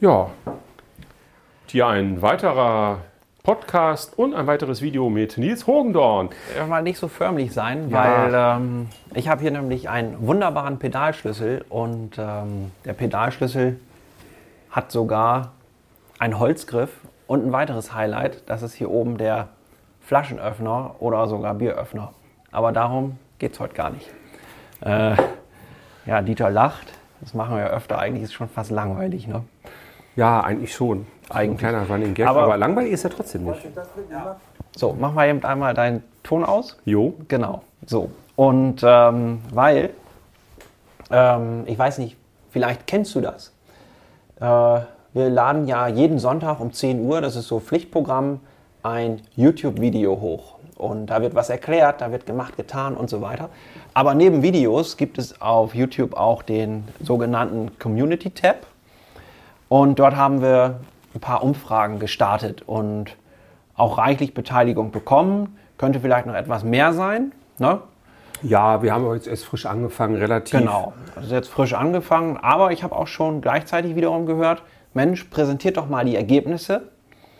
Ja, hier ein weiterer Podcast und ein weiteres Video mit Nils Hogendorn. Mal nicht so förmlich sein, Ja. weil ähm, ich habe hier nämlich einen wunderbaren Pedalschlüssel und ähm, der Pedalschlüssel hat sogar einen Holzgriff und ein weiteres Highlight, das ist hier oben der Flaschenöffner oder sogar Bieröffner. Aber darum geht es heute gar nicht. Äh, ja, Dieter lacht. Das machen wir ja öfter. Eigentlich ist es schon fast langweilig. Ne? Ja, eigentlich schon. Eigentlich. Ein kleiner Running Gag, Aber- aber, langweilig ist er trotzdem nicht. So, mach mal eben einmal deinen Ton aus. Jo, Genau, so. Und ähm, weil, ähm, ich weiß nicht, vielleicht kennst du das. Äh, wir laden ja jeden Sonntag um 10 Uhr, das ist so Pflichtprogramm, ein YouTube-Video hoch. Und da wird was erklärt, da wird gemacht, getan und so weiter. Aber neben Videos gibt es auf YouTube auch den sogenannten Community-Tab. Und dort haben wir ein paar Umfragen gestartet und auch reichlich Beteiligung bekommen. Könnte vielleicht noch etwas mehr sein. Ne? ja, wir haben jetzt erst frisch angefangen, relativ. Genau. Also jetzt frisch angefangen. Aber ich habe auch schon gleichzeitig wiederum gehört, Mensch, präsentiert doch mal die Ergebnisse.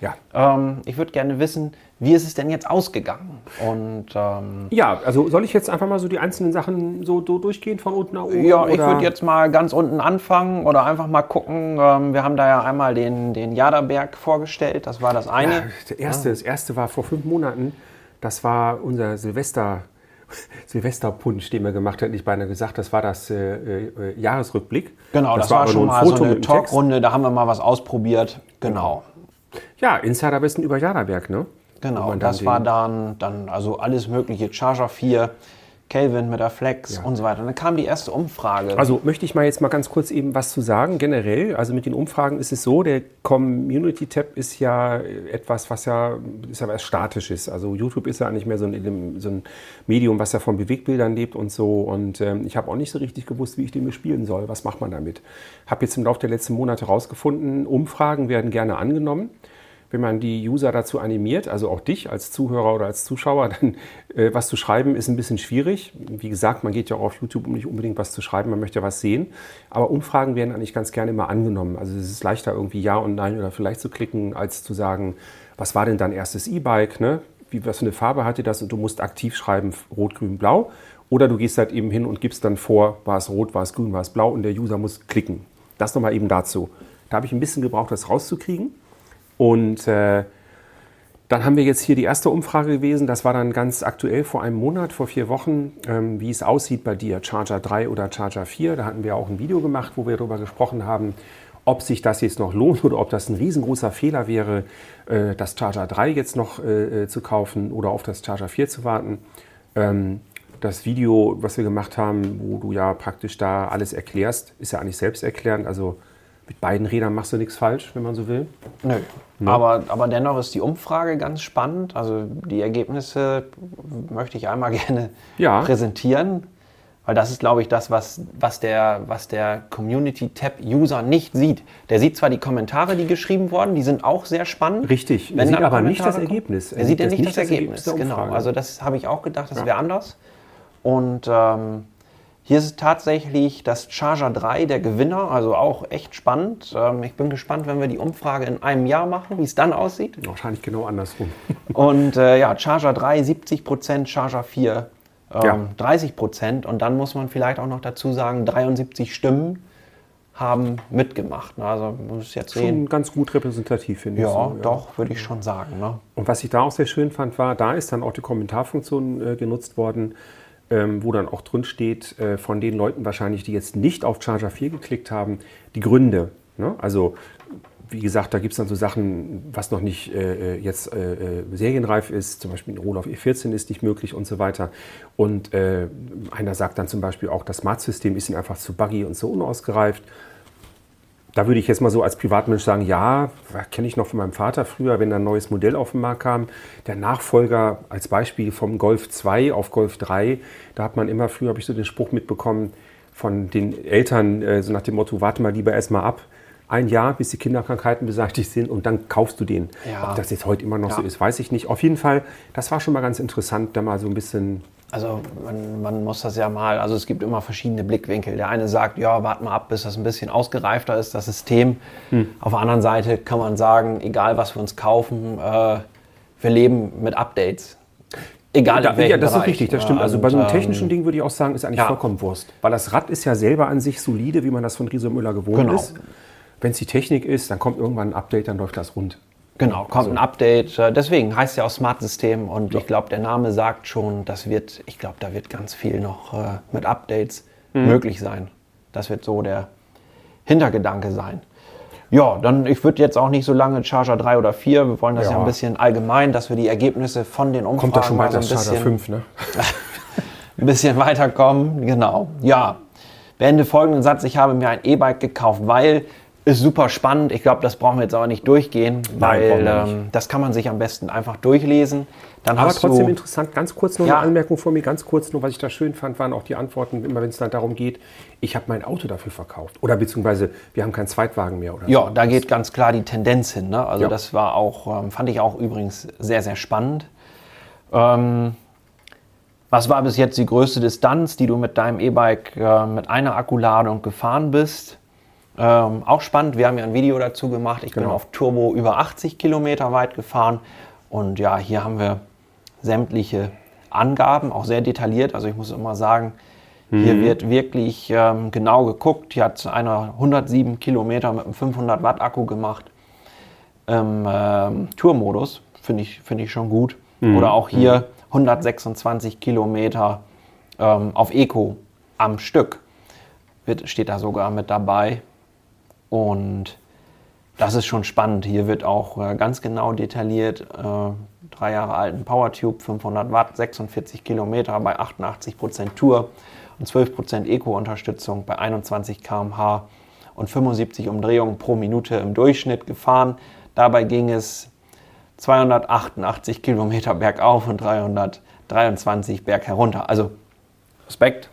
Ja. Ähm, ich würde gerne wissen, wie ist es denn jetzt ausgegangen? Und ähm, ja, also soll ich jetzt einfach mal so die einzelnen Sachen so, so durchgehen von unten nach oben? ja, ich oder? würde jetzt mal ganz unten anfangen oder einfach mal gucken. Ähm, wir haben da ja einmal den, den Jaderberg vorgestellt. Das war das eine. Ja, der erste, Das erste war vor fünf Monaten. Das war unser Silvester, Silvesterpunsch, den wir gemacht haben. Ich beinahe gesagt, das war das äh, äh, Jahresrückblick. Genau, das, war war aber schon mal so eine. Talkrunde. Da haben wir mal was ausprobiert. Genau. Ja, Insiderwissen über Jaderberg, ne? Genau, das war dann, dann also alles mögliche, Charger 4, Kelvin mit der Flex Ja. und so weiter. Und dann kam die erste Umfrage. Also möchte ich mal jetzt mal ganz kurz eben was zu sagen. Generell, also mit den Umfragen ist es so, der Community Tab ist ja äh, etwas, was ja, ist ja was Statisches. Also YouTube ist ja eigentlich mehr so ein, so ein Medium, was ja von Bewegbildern lebt und so. Und ähm, ich habe auch nicht so richtig gewusst, wie ich den bespielen soll. Was macht man damit? Habe jetzt im Laufe der letzten Monate herausgefunden, Umfragen werden gerne angenommen. Wenn man die User dazu animiert, also auch dich als Zuhörer oder als Zuschauer, dann äh, was zu schreiben, ist ein bisschen schwierig. Wie gesagt, man geht ja auch auf YouTube, um nicht unbedingt was zu schreiben, man möchte ja was sehen. Aber Umfragen werden eigentlich ganz gerne immer angenommen. Also es ist leichter, irgendwie Ja und Nein oder vielleicht zu klicken, als zu sagen, was war denn dein erstes E-Bike, ne? Wie, was für eine Farbe hatte das? Und du musst aktiv schreiben, rot, grün, blau. Oder du gehst halt eben hin und gibst dann vor, war es rot, war es grün, war es blau und der User muss klicken. Das nochmal eben dazu. Da habe ich ein bisschen gebraucht, das rauszukriegen. Und äh, dann haben wir jetzt hier die erste Umfrage gewesen. Das war dann ganz aktuell vor einem Monat, vor vier Wochen, ähm, wie es aussieht bei dir, Charger 3 oder Charger 4. Da hatten wir auch ein Video gemacht, wo wir darüber gesprochen haben, ob sich das jetzt noch lohnt oder ob das ein riesengroßer Fehler wäre, äh, das Charger 3 jetzt noch äh, äh, zu kaufen oder auf das Charger 4 zu warten. Ähm, das Video, was wir gemacht haben, wo du ja praktisch da alles erklärst, ist ja eigentlich selbsterklärend. Also mit beiden Rädern machst du nichts falsch, wenn man so will. Nö. Aber, aber dennoch ist die Umfrage ganz spannend. Also die Ergebnisse möchte ich einmal gerne Ja. präsentieren. Weil das ist, glaube ich, das, was, was der, was der Community-Tab-User nicht sieht. Der sieht zwar die Kommentare, die geschrieben wurden, die sind auch sehr spannend. Richtig. Er sieht aber nicht das. Ergebnis. Er sieht ja nicht das Ergebnis, der genau. Also das habe ich auch gedacht, das wäre anders. Und ähm, hier ist tatsächlich das Charger 3 der Gewinner, also auch echt spannend. Ähm, ich bin gespannt, wenn wir die Umfrage in einem Jahr machen, wie es dann aussieht. Wahrscheinlich genau andersrum. Und äh, ja, Charger 3 70 Prozent, Charger 4 ähm, Ja. 30 Prozent. Und dann muss man vielleicht auch noch dazu sagen, 73 Stimmen haben mitgemacht. Also muss ich jetzt Schon sehen. ganz gut repräsentativ, finde ich. Ja, so, doch, würde ich schon sagen. Ne? Und was ich da auch sehr schön fand, war, da ist dann auch die Kommentarfunktion äh, genutzt worden, ähm, wo dann auch drin steht, äh, von den Leuten wahrscheinlich, die jetzt nicht auf Charger 4 geklickt haben, die Gründe. Ne? Also, wie gesagt, da gibt es dann so Sachen, was noch nicht äh, jetzt äh, äh, serienreif ist, zum Beispiel ein Roll auf E14 ist nicht möglich und so weiter. Und äh, einer sagt dann zum Beispiel auch, das Smart-System ist ihm einfach zu buggy und so unausgereift. Da würde ich jetzt mal so als Privatmensch sagen, ja, kenne ich noch von meinem Vater früher, wenn da ein neues Modell auf den Markt kam. Der Nachfolger als Beispiel vom Golf 2 auf Golf 3, da hat man immer früher, habe ich so den Spruch mitbekommen von den Eltern, äh, so nach dem Motto, warte mal lieber erstmal ab. Ein Jahr, bis die Kinderkrankheiten beseitigt sind und dann kaufst du den. Ja. Ob das jetzt heute immer noch Ja. so ist, weiß ich nicht. Auf jeden Fall, das war schon mal ganz interessant, da mal so ein bisschen Also man, man, muss das ja mal, also es gibt immer verschiedene Blickwinkel. Der eine sagt, ja, warte mal ab, bis das ein bisschen ausgereifter ist, das System. Hm. Auf der anderen Seite kann man sagen, egal was wir uns kaufen, äh, wir leben mit Updates. Egal da, Ja, das Bereich. ist richtig, das stimmt. Also bei so einem ähm, technischen Ding würde ich auch sagen, ist eigentlich ja. vollkommen Wurst. Weil das Rad ist ja selber an sich solide, wie man das von Riese Müller gewohnt genau. ist. Wenn es die Technik ist, dann kommt irgendwann ein Update, dann läuft das rund. Genau, kommt also. ein Update. Äh, deswegen heißt es ja auch Smart System und ja. ich glaube, der Name sagt schon, das wird, ich glaube, da wird ganz viel noch äh, mit Updates mhm. möglich sein. Das wird so der Hintergedanke sein. Ja, dann, ich würde jetzt auch nicht so lange Charger 3 oder 4, wir wollen das ja, ja ein bisschen allgemein, dass wir die Ergebnisse von den Umfragen Kommt da schon weiter so ein Charger 5, ne? ein bisschen weiterkommen, genau. Ja, beende folgenden Satz, ich habe mir ein E-Bike gekauft, weil ist super spannend. Ich glaube, das brauchen wir jetzt aber nicht durchgehen, weil Nein, ähm, das kann man sich am besten einfach durchlesen. Dann aber trotzdem interessant, ganz kurz noch ja. eine Anmerkung von mir, ganz kurz nur, was ich da schön fand, waren auch die Antworten, immer wenn es dann darum geht, ich habe mein Auto dafür verkauft. Oder beziehungsweise wir haben keinen Zweitwagen mehr. Oder ja, so. da geht ganz klar die Tendenz hin. Ne? Also ja. das war auch, ähm, fand ich auch übrigens sehr, sehr spannend. Ähm, was war bis jetzt die größte Distanz, die du mit deinem E-Bike äh, mit einer Akkuladung gefahren bist? Ähm, auch spannend, wir haben ja ein Video dazu gemacht. Ich genau. bin auf Turbo über 80 Kilometer weit gefahren. Und ja, hier haben wir sämtliche Angaben, auch sehr detailliert. Also ich muss immer sagen, mhm. hier wird wirklich ähm, genau geguckt. Hier hat einer 107 Kilometer mit einem 500 Watt Akku gemacht. Im ähm, Tourmodus finde ich, find ich schon gut. Mhm. Oder auch hier mhm. 126 Kilometer ähm, auf Eco am Stück. Wird, steht da sogar mit dabei. Und das ist schon spannend. Hier wird auch äh, ganz genau detailliert, äh, drei Jahre alten PowerTube, 500 Watt, 46 Kilometer bei 88 Prozent Tour und 12 Prozent Eco-Unterstützung bei 21 km/h und 75 Umdrehungen pro Minute im Durchschnitt gefahren. Dabei ging es 288 Kilometer bergauf und 323 berg herunter. Also Respekt,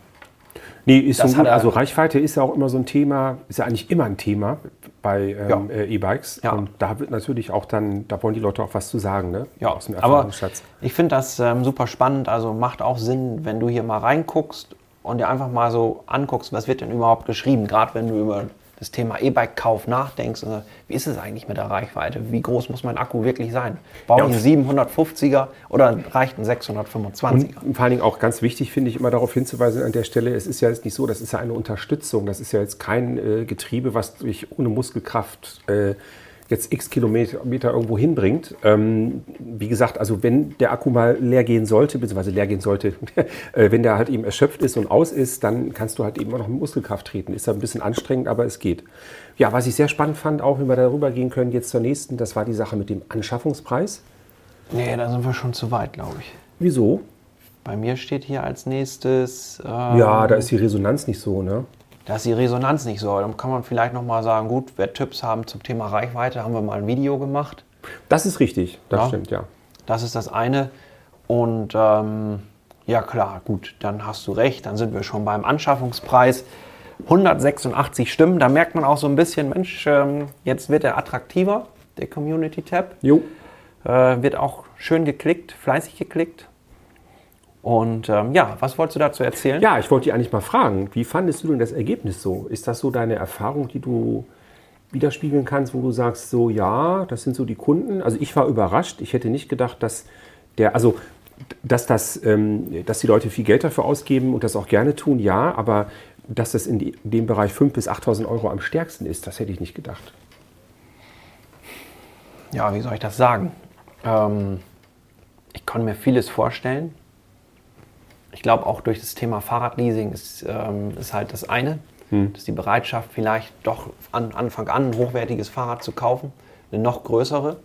Nee, ist so also Reichweite ist ja auch immer so ein Thema, ist ja eigentlich immer ein Thema bei ähm, ja. Äh, E-Bikes. Ja. Und da wird natürlich auch dann, da wollen die Leute auch was zu sagen, ne? Ja, aus dem. Aber ich finde das ähm, super spannend. Also macht auch Sinn, wenn du hier mal reinguckst und dir einfach mal so anguckst, was wird denn überhaupt geschrieben, gerade wenn du über das Thema E-Bike-Kauf nachdenkst, äh, wie ist es eigentlich mit der Reichweite? Wie groß muss mein Akku wirklich sein? Brauche ich einen 750er oder reicht ein 625er? Und vor allen Dingen auch ganz wichtig finde ich immer darauf hinzuweisen an der Stelle, es ist ja jetzt nicht so, das ist ja eine Unterstützung, das ist ja jetzt kein äh, Getriebe, was durch ohne Muskelkraft äh, jetzt x Kilometer irgendwo hinbringt. Ähm, wie gesagt, also wenn der Akku mal leer gehen sollte, beziehungsweise leer gehen sollte, äh, wenn der halt eben erschöpft ist und aus ist, dann kannst du halt eben auch noch mit Muskelkraft treten. Ist ja ein bisschen anstrengend, aber es geht. Ja, was ich sehr spannend fand, auch wenn wir darüber gehen können, jetzt zur nächsten, das war die Sache mit dem Anschaffungspreis. Nee, da sind wir schon zu weit, glaube ich. Wieso? Bei mir steht hier als nächstes. Ähm, ja, da ist die Resonanz nicht so, ne? Da ist die Resonanz nicht so. Dann kann man vielleicht noch mal sagen, gut, wer Tipps haben zum Thema Reichweite, haben wir mal ein Video gemacht. Das ist richtig, das ja, stimmt, ja. Das ist das eine. Und ähm, ja klar, gut, dann hast du recht, dann sind wir schon beim Anschaffungspreis. 186 Stimmen, da merkt man auch so ein bisschen, Mensch, ähm, jetzt wird er attraktiver, der Community Tab. Jo. Äh, wird auch schön geklickt, fleißig geklickt. Und ähm, ja, was wolltest du dazu erzählen? Ja, ich wollte dich eigentlich mal fragen, wie fandest du denn das Ergebnis so? Ist das so deine Erfahrung, die du widerspiegeln kannst, wo du sagst, so ja, das sind so die Kunden? Also ich war überrascht, ich hätte nicht gedacht, dass der, also dass, das, ähm, dass die Leute viel Geld dafür ausgeben und das auch gerne tun, ja, aber dass das in, dem Bereich 5.000 bis 8.000 Euro am stärksten ist, das hätte ich nicht gedacht. Ja, wie soll ich das sagen? Ähm, ich kann mir vieles vorstellen ich glaube auch durch das Thema Fahrradleasing ist, ähm, ist halt das eine, hm. dass die Bereitschaft vielleicht doch an Anfang an ein hochwertiges Fahrrad zu kaufen, eine noch größere.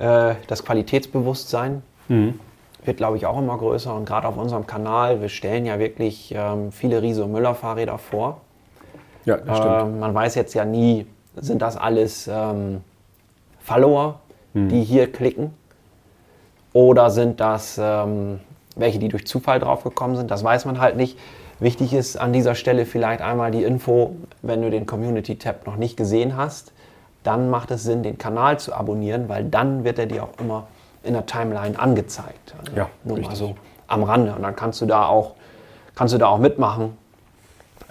Äh, das Qualitätsbewusstsein hm. wird, glaube ich, auch immer größer und gerade auf unserem Kanal, wir stellen ja wirklich ähm, viele Riese- und Müller-Fahrräder vor. Ja, das stimmt. Ähm, man weiß jetzt ja nie, sind das alles ähm, Follower, hm. die hier klicken? Oder sind das ähm, welche, die durch Zufall draufgekommen sind, das weiß man halt nicht. Wichtig ist an dieser Stelle vielleicht einmal die Info, wenn du den Community-Tab noch nicht gesehen hast, dann macht es Sinn, den Kanal zu abonnieren, weil dann wird er dir auch immer in der Timeline angezeigt. Also ja, nur richtig. mal so am Rande. Und dann kannst du da auch, kannst du da auch mitmachen.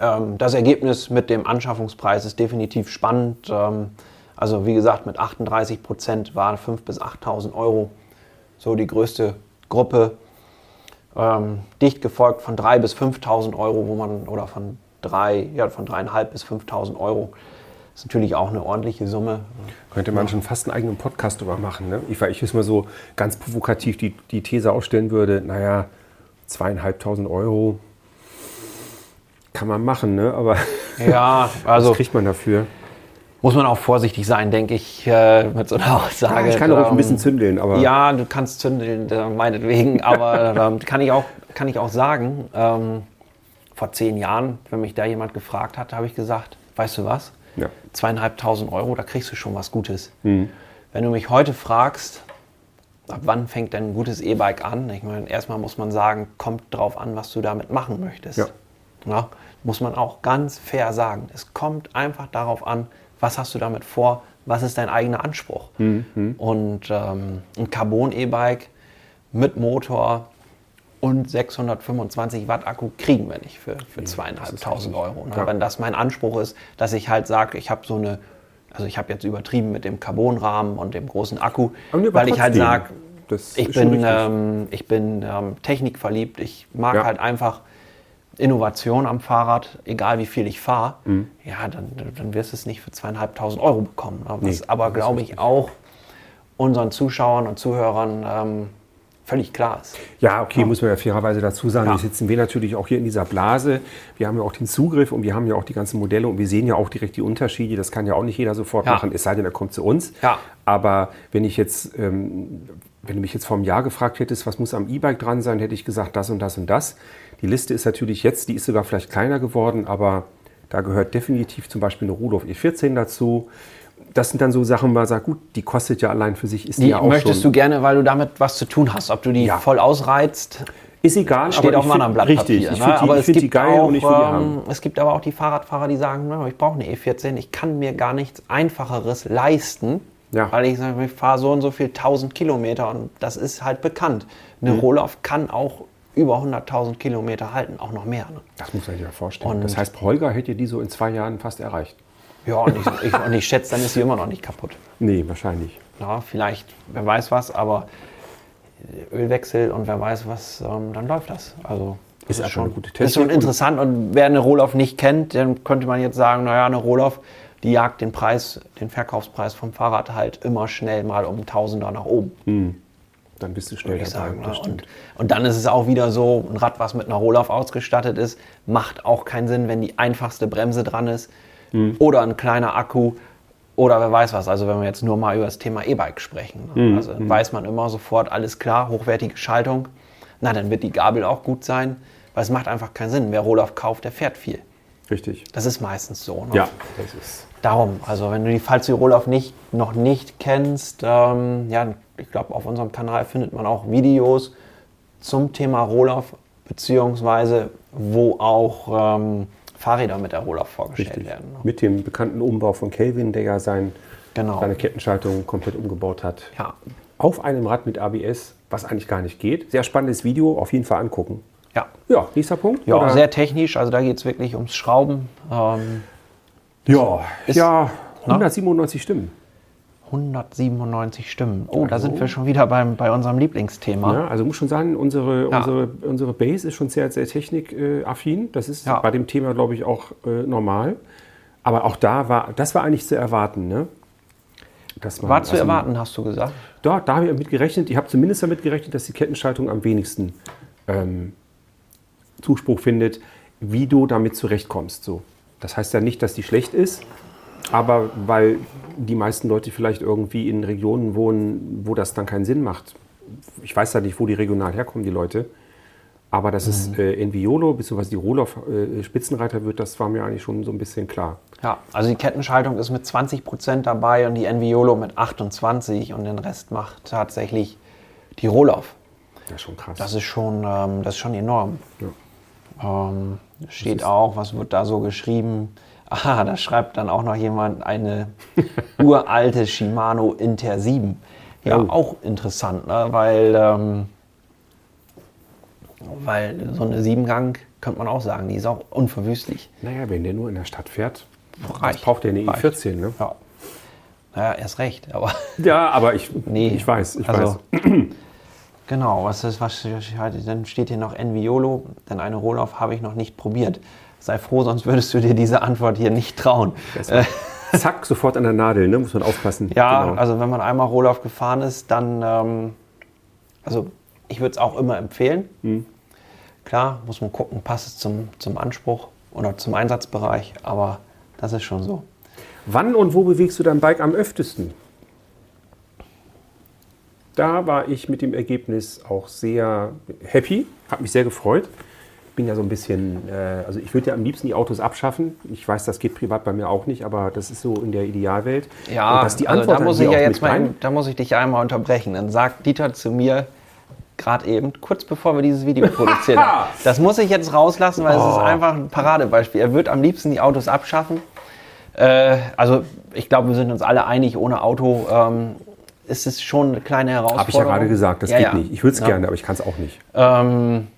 Ähm, das Ergebnis mit dem Anschaffungspreis ist definitiv spannend. Ähm, also wie gesagt, mit 38 Prozent waren 5.000 bis 8.000 Euro so die größte Gruppe. Ähm, dicht gefolgt von 3.000 bis 5.000 Euro, wo man, oder von 3, ja, von 3.500 bis 5.000 Euro. Das ist natürlich auch eine ordentliche Summe. Könnte man schon fast einen eigenen Podcast darüber machen. Ne? Ich, weil ich jetzt mal so ganz provokativ die, die These aufstellen würde, naja, zweieinhalbtausend Euro kann man machen, ne? aber ja, also, was kriegt man dafür? Muss man auch vorsichtig sein, denke ich, äh, mit so einer Aussage. Ja, ich kann auch ein bisschen zündeln, aber. Ja, du kannst zündeln, äh, meinetwegen, aber ähm, kann, ich auch, kann ich auch sagen, ähm, vor zehn Jahren, wenn mich da jemand gefragt hat, habe ich gesagt, weißt du was? Ja. Zweieinhalbtausend Euro, da kriegst du schon was Gutes. Mhm. Wenn du mich heute fragst, ab wann fängt denn ein gutes E-Bike an? Ich meine, erstmal muss man sagen, kommt drauf an, was du damit machen möchtest. Ja. ja. muss man auch ganz fair sagen. Es kommt einfach darauf an, was hast du damit vor, was ist dein eigener Anspruch. Mhm. Und ähm, ein Carbon-E-Bike mit Motor und 625 Watt Akku kriegen wir nicht für, für zweieinhalbtausend Euro. Ne? Ja. Wenn das mein Anspruch ist, dass ich halt sage, ich habe so eine, also ich habe jetzt übertrieben mit dem Carbonrahmen und dem großen Akku, weil ich halt sage, ich bin, ähm, ich bin ähm, technikverliebt, ich mag ja. halt einfach Innovation am Fahrrad, egal wie viel ich fahre, mhm. ja, dann, dann wirst du es nicht für zweieinhalbtausend Euro bekommen. Ne? Was nee, aber, glaube ich, auch unseren Zuschauern und Zuhörern ähm, völlig klar ist. Ja, okay, ja. muss man ja fairerweise dazu sagen. Ja. Wir sitzen wir natürlich auch hier in dieser Blase. Wir haben ja auch den Zugriff und wir haben ja auch die ganzen Modelle und wir sehen ja auch direkt die Unterschiede. Das kann ja auch nicht jeder sofort ja. machen, es sei denn, er kommt zu uns. Ja. Aber wenn ich jetzt, ähm, wenn du mich jetzt vor einem Jahr gefragt hättest, was muss am E-Bike dran sein, hätte ich gesagt, das und das und das. Die Liste ist natürlich jetzt, die ist sogar vielleicht kleiner geworden, aber da gehört definitiv zum Beispiel eine Rudolf E14 dazu das sind dann so Sachen, wo man sagt, gut, die kostet ja allein für sich, ist die, die ja auch möchtest schon. du gerne, weil du damit was zu tun hast. Ob du die ja. voll ausreizt, ist egal, steht auf meinem Blatt Richtig, Papier, ich finde ne? die, find die geil auch, und ich will die haben. Ähm, es gibt aber auch die Fahrradfahrer, die sagen, ich brauche eine E14, ich kann mir gar nichts Einfacheres leisten, ja. weil ich sage, ich fahre so und so viel 1000 Kilometer und das ist halt bekannt. Eine mhm. Rohloff kann auch über 100.000 Kilometer halten, auch noch mehr. Ne? Das muss man sich ja vorstellen. Und das heißt, Holger hätte die so in zwei Jahren fast erreicht. Ja, und ich, ich, und ich schätze, dann ist sie immer noch nicht kaputt. Nee, wahrscheinlich. Ja, vielleicht, wer weiß was, aber Ölwechsel und wer weiß was, ähm, dann läuft das. Also ist, ist schon eine gute Technik. Ist schon interessant und wer eine Rohloff nicht kennt, dann könnte man jetzt sagen, naja, eine Rohloff, die jagt den Preis, den Verkaufspreis vom Fahrrad halt immer schnell mal um Tausender nach oben. Hm. Dann bist du schnell dabei. Sagen, ne? und, und, dann ist es auch wieder so, ein Rad, was mit einer Rohloff ausgestattet ist, macht auch keinen Sinn, wenn die einfachste Bremse dran ist mhm. oder ein kleiner Akku oder wer weiß was. Also wenn wir jetzt nur mal über das Thema E-Bike sprechen. Mhm. Also mhm. weiß man immer sofort, alles klar, hochwertige Schaltung. Na, dann wird die Gabel auch gut sein, weil es macht einfach keinen Sinn. Wer Rohloff kauft, der fährt viel. Richtig. Das ist meistens so. Ne? Ja, das ist. Darum, also wenn du die Rohloff nicht, noch nicht kennst, ähm, ja, ich glaube, auf unserem Kanal findet man auch Videos zum Thema Rohloff, beziehungsweise wo auch ähm, Fahrräder mit der Roller vorgestellt Richtig. werden. Ne? Mit dem bekannten Umbau von Kelvin, der ja sein, genau. seine Kettenschaltung komplett umgebaut hat. Ja. Auf einem Rad mit ABS, was eigentlich gar nicht geht. Sehr spannendes Video, auf jeden Fall angucken. Ja. Ja, nächster Punkt? Ja, oder? sehr technisch, also da geht es wirklich ums Schrauben. Ähm, ja, ja, 197 na? Stimmen. 197 Stimmen. Oh, also, da sind wir schon wieder beim, bei unserem Lieblingsthema. Ja, also muss schon sagen, unsere, ja. unsere, unsere Base ist schon sehr, sehr technikaffin. Das ist ja. bei dem Thema, glaube ich, auch äh, normal. Aber auch da war, das war eigentlich zu erwarten. Ne? Man, war zu also, erwarten, hast du gesagt? Da, da habe ich damit gerechnet. Ich habe zumindest damit gerechnet, dass die Kettenschaltung am wenigsten ähm, Zuspruch findet, wie du damit zurechtkommst. So. Das heißt ja nicht, dass die schlecht ist, aber weil die meisten Leute vielleicht irgendwie in Regionen wohnen, wo das dann keinen Sinn macht. Ich weiß ja nicht, wo die regional herkommen, die Leute. Aber dass mhm. es äh, Enviolo bzw. die Rohloff äh, Spitzenreiter wird, das war mir eigentlich schon so ein bisschen klar. Ja, also die Kettenschaltung ist mit 20 Prozent dabei und die Enviolo mit 28 und den Rest macht tatsächlich die Rohloff. Das ist schon krass. Das ist schon, ähm, das ist schon enorm. Ja. Ähm, steht auch, was wird da so geschrieben? Ah, da schreibt dann auch noch jemand eine uralte Shimano Inter 7. Ja, oh. auch interessant, ne? weil ähm, Weil so eine Siebengang, könnte man auch sagen, die ist auch unverwüstlich. Naja, wenn der nur in der Stadt fährt, Reicht. braucht der eine Reicht. E14, ne? Ja. Naja, erst recht, aber Ja, aber ich, Nee, ich weiß, ich also- weiß. Genau, was ist, was, dann steht hier noch Enviolo, denn eine Rohlauf habe ich noch nicht probiert. Sei froh, sonst würdest du dir diese Antwort hier nicht trauen. Äh, Zack, sofort an der Nadel, ne? Muss man aufpassen. Ja, Genau. also wenn man einmal Rohlauf gefahren ist, dann, ähm, also ich würde es auch immer empfehlen. Hm. Klar, muss man gucken, passt es zum, zum Anspruch oder zum Einsatzbereich, aber das ist schon so. Wann und wo bewegst du dein Bike am öftesten? Da war ich mit dem Ergebnis auch sehr happy, habe mich sehr gefreut. Bin ja so ein bisschen, äh, also ich würde ja am liebsten die Autos abschaffen. Ich weiß, das geht privat bei mir auch nicht, aber das ist so in der Idealwelt. Ja, und dass die also Antwort da dann muss ich ja jetzt mal, rein- da muss ich dich einmal unterbrechen. Dann sagt Dieter zu mir gerade eben, kurz bevor wir dieses Video produziert haben. Das muss ich jetzt rauslassen, weil es ist Oh. einfach ein Paradebeispiel. Er wird am liebsten die Autos abschaffen. Äh, also ich glaube, wir sind uns alle einig, ohne Auto ähm, ist es schon eine kleine Herausforderung. Habe ich ja gerade gesagt, das Ja, geht ja. nicht. Ich würde es gerne, aber ich kann es auch nicht. Ähm,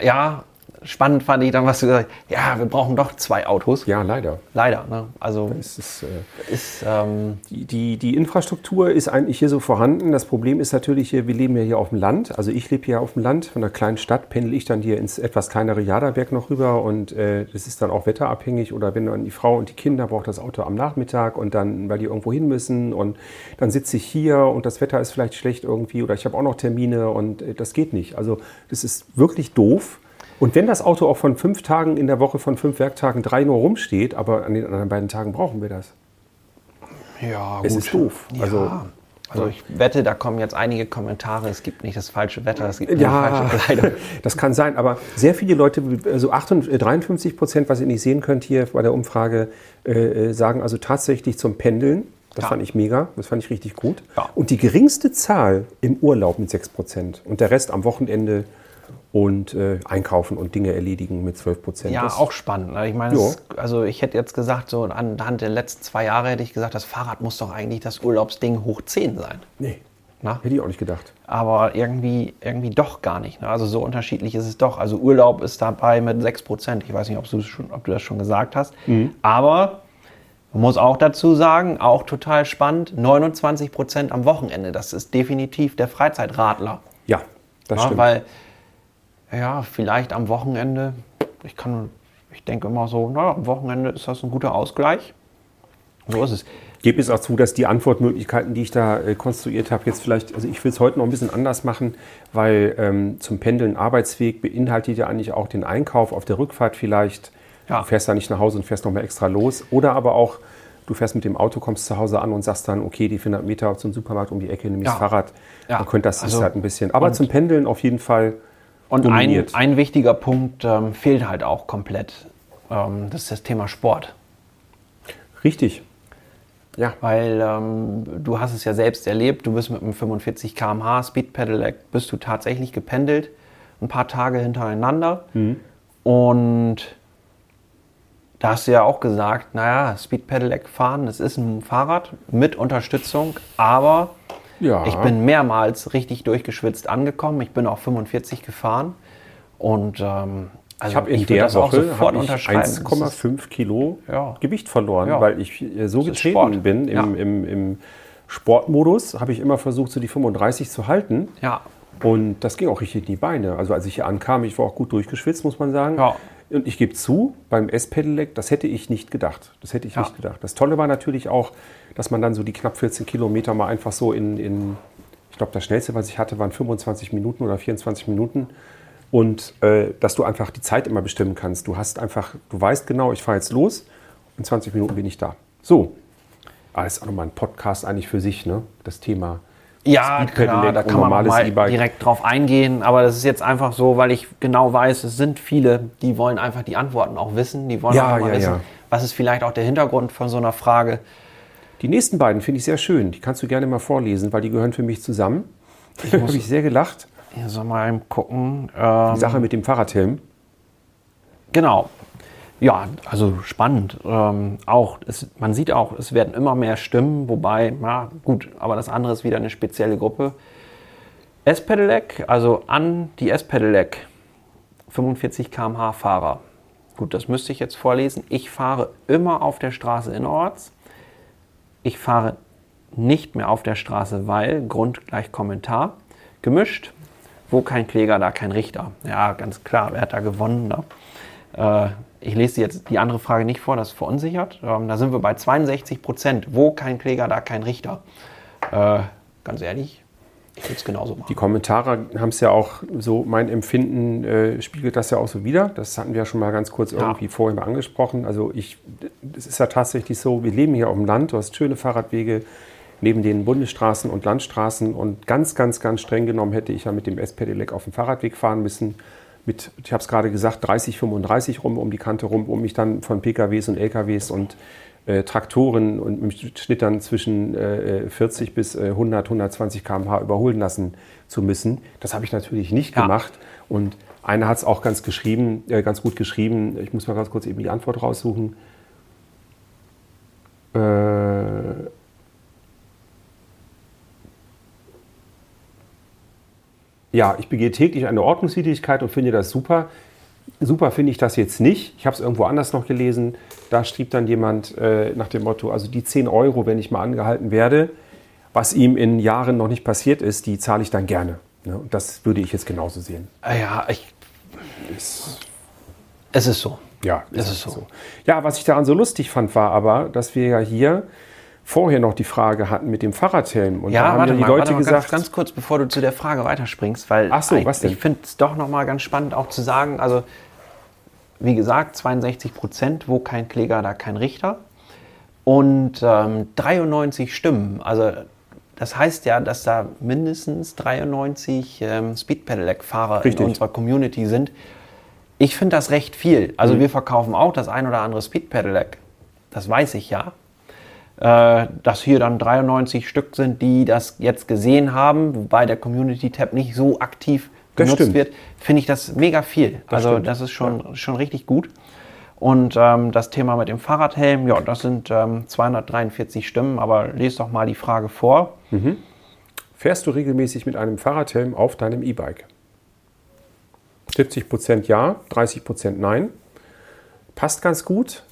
ja, spannend fand ich dann, was du gesagt hast. Ja, wir brauchen doch zwei Autos. Ja, leider. Leider. Ne? Also Es ist, äh, ist ähm, Die, die, die Infrastruktur ist eigentlich hier so vorhanden. Das Problem ist natürlich hier, wir leben ja hier auf dem Land. Also ich lebe hier auf dem Land. Von einer kleinen Stadt pendel ich dann hier ins etwas kleinere Jaderberg noch rüber. Und äh, das ist dann auch wetterabhängig. Oder wenn dann die Frau und die Kinder braucht das Auto am Nachmittag und dann, weil die irgendwo hin müssen. Und dann sitze ich hier und das Wetter ist vielleicht schlecht irgendwie. Oder ich habe auch noch Termine und äh, das geht nicht. Also das ist wirklich doof. Und wenn das Auto auch von fünf Tagen in der Woche, von fünf Werktagen drei nur rumsteht, aber an den anderen beiden Tagen brauchen wir das. ja, Es ist doof. Also, Also- also ich wette, da kommen jetzt einige Kommentare. Es gibt nicht das falsche Wetter, es gibt nur Ja, die falsche Kleidung. das kann sein, aber sehr viele Leute, also 58, 53 Prozent, was ihr nicht sehen könnt hier bei der Umfrage, äh, äh, sagen also tatsächlich zum Pendeln. Das Ja. fand ich mega, das fand ich richtig gut. Ja. Und die geringste Zahl im Urlaub mit 6 Prozent und der Rest am Wochenende und äh, einkaufen und Dinge erledigen mit 12 Prozent. Ja, auch spannend. ne? Ich meine, also ich hätte jetzt gesagt, so anhand der letzten zwei Jahre hätte ich gesagt, das Fahrrad muss doch eigentlich das Urlaubsding hoch 10 sein. Nee, Na? hätte ich auch nicht gedacht. Aber irgendwie, irgendwie doch gar nicht. Ne? Also so unterschiedlich ist es doch. Also Urlaub ist dabei mit 6%. Ich weiß nicht, ob du, schon, ob du das schon gesagt hast. Aber man muss auch dazu sagen, auch total spannend, 29% am Wochenende. Das ist definitiv der Freizeitradler. Ja, das Ja, stimmt. weil, ja, vielleicht am Wochenende, ich kann, ich denke immer so, na, am Wochenende ist das ein guter Ausgleich. So ist es. gebe es auch zu, dass die Antwortmöglichkeiten, die ich da äh, konstruiert habe, jetzt vielleicht, also ich will es heute noch ein bisschen anders machen, weil ähm, zum Pendeln Arbeitsweg beinhaltet ja eigentlich auch den Einkauf auf der Rückfahrt vielleicht. Ja. Du fährst da nicht nach Hause und fährst nochmal extra los. Oder aber auch, du fährst mit dem Auto, kommst zu Hause an und sagst dann, okay, die 400 Meter zum Supermarkt um die Ecke, nimm ich das Ja. Fahrrad. Ja. Man könnte das ist Also- halt ein bisschen. Aber zum Pendeln auf jeden Fall Und ein, ein wichtiger Punkt ähm, fehlt halt auch komplett. Ähm, das ist das Thema Sport. Richtig. Ja. Weil ähm, du hast es ja selbst erlebt, du bist mit einem 45 km/h Speed Pedelec, bist du tatsächlich gependelt, ein paar Tage hintereinander. Und da hast du ja auch gesagt, naja, Speed Pedelec fahren, das ist ein Fahrrad mit Unterstützung, aber Ja. ich bin mehrmals richtig durchgeschwitzt angekommen. Ich bin auch 45 gefahren und ähm, also ich habe in würd der Woche sofort hab ich unterschreiben. Das ist- 1,5 Kilo Ja. Gewicht verloren, Ja. weil ich äh, so getreten bin. Im, im, im Sportmodus habe ich immer versucht, so die 35 zu halten. Ja, Und das ging auch richtig in die Beine. Also als ich hier ankam, ich war auch gut durchgeschwitzt, muss man sagen. Ja. Und ich gebe zu, beim S-Pedelec, das hätte ich nicht gedacht. Das hätte ich Ja. nicht gedacht. Das Tolle war natürlich auch, dass man dann so die knapp 14 Kilometer mal einfach so in, in ich glaube, das schnellste, was ich hatte, waren 25 Minuten oder 24 Minuten. Und äh, dass du einfach die Zeit immer bestimmen kannst. Du hast einfach, du weißt genau, ich fahre jetzt los, in 20 Minuten bin ich da. So. Ah, das ist auch nochmal ein Podcast eigentlich für sich, ne? Das Thema. Ja, klar, da kann man mal E-Bike. direkt drauf eingehen. Aber das ist jetzt einfach so, weil ich genau weiß, es sind viele, die wollen einfach die Antworten auch wissen. Die wollen Ja, einfach mal ja, wissen, ja. was ist vielleicht auch der Hintergrund von so einer Frage. Die nächsten beiden finde ich sehr schön. Die kannst du gerne mal vorlesen, weil die gehören für mich zusammen. Da habe ich sehr gelacht. Hier soll mal gucken. Die Ähm, Sache mit dem Fahrradhelm. genau. Ja, also spannend. Ähm, auch, es, man sieht auch, es werden immer mehr Stimmen, wobei, na gut, aber das andere ist wieder eine spezielle Gruppe. S-Pedelec, also an die S-Pedelec 45 km/h Fahrer. Gut, das müsste ich jetzt vorlesen. Ich fahre immer auf der Straße innerorts. Ich fahre nicht mehr auf der Straße, weil, Grund gleich Kommentar, gemischt, wo kein Kläger, da kein Richter. Ja, ganz klar, wer hat da gewonnen? Ne? Äh, ich lese jetzt die andere Frage nicht vor, das verunsichert. Ähm, da sind wir bei 62 Prozent. Wo kein Kläger, da kein Richter. Äh, ganz ehrlich, ich würde es genauso machen. Die Kommentare haben es ja auch so, mein Empfinden äh, spiegelt das ja auch so wieder. Das hatten wir ja schon mal ganz kurz irgendwie ja. vorhin mal angesprochen. Also ich, es ist ja tatsächlich so, wir leben hier auf dem Land, du hast schöne Fahrradwege neben den Bundesstraßen und Landstraßen und ganz, ganz, ganz streng genommen hätte ich ja mit dem S-Pedelec auf dem Fahrradweg fahren müssen mit, ich habe es gerade gesagt, 30, 35 rum um die Kante rum, um mich dann von PKWs und LKWs und äh, Traktoren und im Schnitt dann zwischen äh, 40 bis äh, 100, 120 km/h überholen lassen zu müssen. Das habe ich natürlich nicht ja. gemacht. Und einer hat es auch ganz, geschrieben, äh, ganz gut geschrieben. Ich muss mal ganz kurz eben die Antwort raussuchen. Äh, ja, ich begehe täglich eine Ordnungswidrigkeit und finde das super. Super finde ich das jetzt nicht. Ich habe es irgendwo anders noch gelesen. Da schrieb dann jemand äh, nach dem Motto, also die 10 Euro, wenn ich mal angehalten werde, was ihm in Jahren noch nicht passiert ist, die zahle ich dann gerne. Ne? Und das würde ich jetzt genauso sehen. Ah ja, ich, es, es ist so. Ja, es ist so. so. Ja, was ich daran so lustig fand, war aber, dass wir ja hier vorher noch die Frage hatten mit dem Fahrradhelm. Und ja, da haben warte die mal, Leute mal, gesagt. Ganz, ganz, kurz, bevor du zu der Frage weiterspringst, weil Ach so, was denn? ich finde es doch nochmal ganz spannend auch zu sagen, also wie gesagt, 62 Prozent, wo kein Kläger, da kein Richter. Und ähm, 93 Stimmen, also das heißt ja, dass da mindestens 93 ähm, Speed Pedelec-Fahrer in unserer Community sind. Ich finde das recht viel. Also mhm. wir verkaufen auch das ein oder andere Speed Pedelec. Das weiß ich ja äh, dass hier dann 93 Stück sind, die das jetzt gesehen haben, wobei der Community Tab nicht so aktiv genutzt wird, finde ich das mega viel. Also stimmt. das ist schon, ja. schon richtig gut. Und ähm, das Thema mit dem Fahrradhelm, ja, das sind ähm, 243 Stimmen, aber lese doch mal die Frage vor. Mhm. Fährst du regelmäßig mit einem Fahrradhelm auf deinem E-Bike? 70% ja, 30% nein. Passt ganz gut.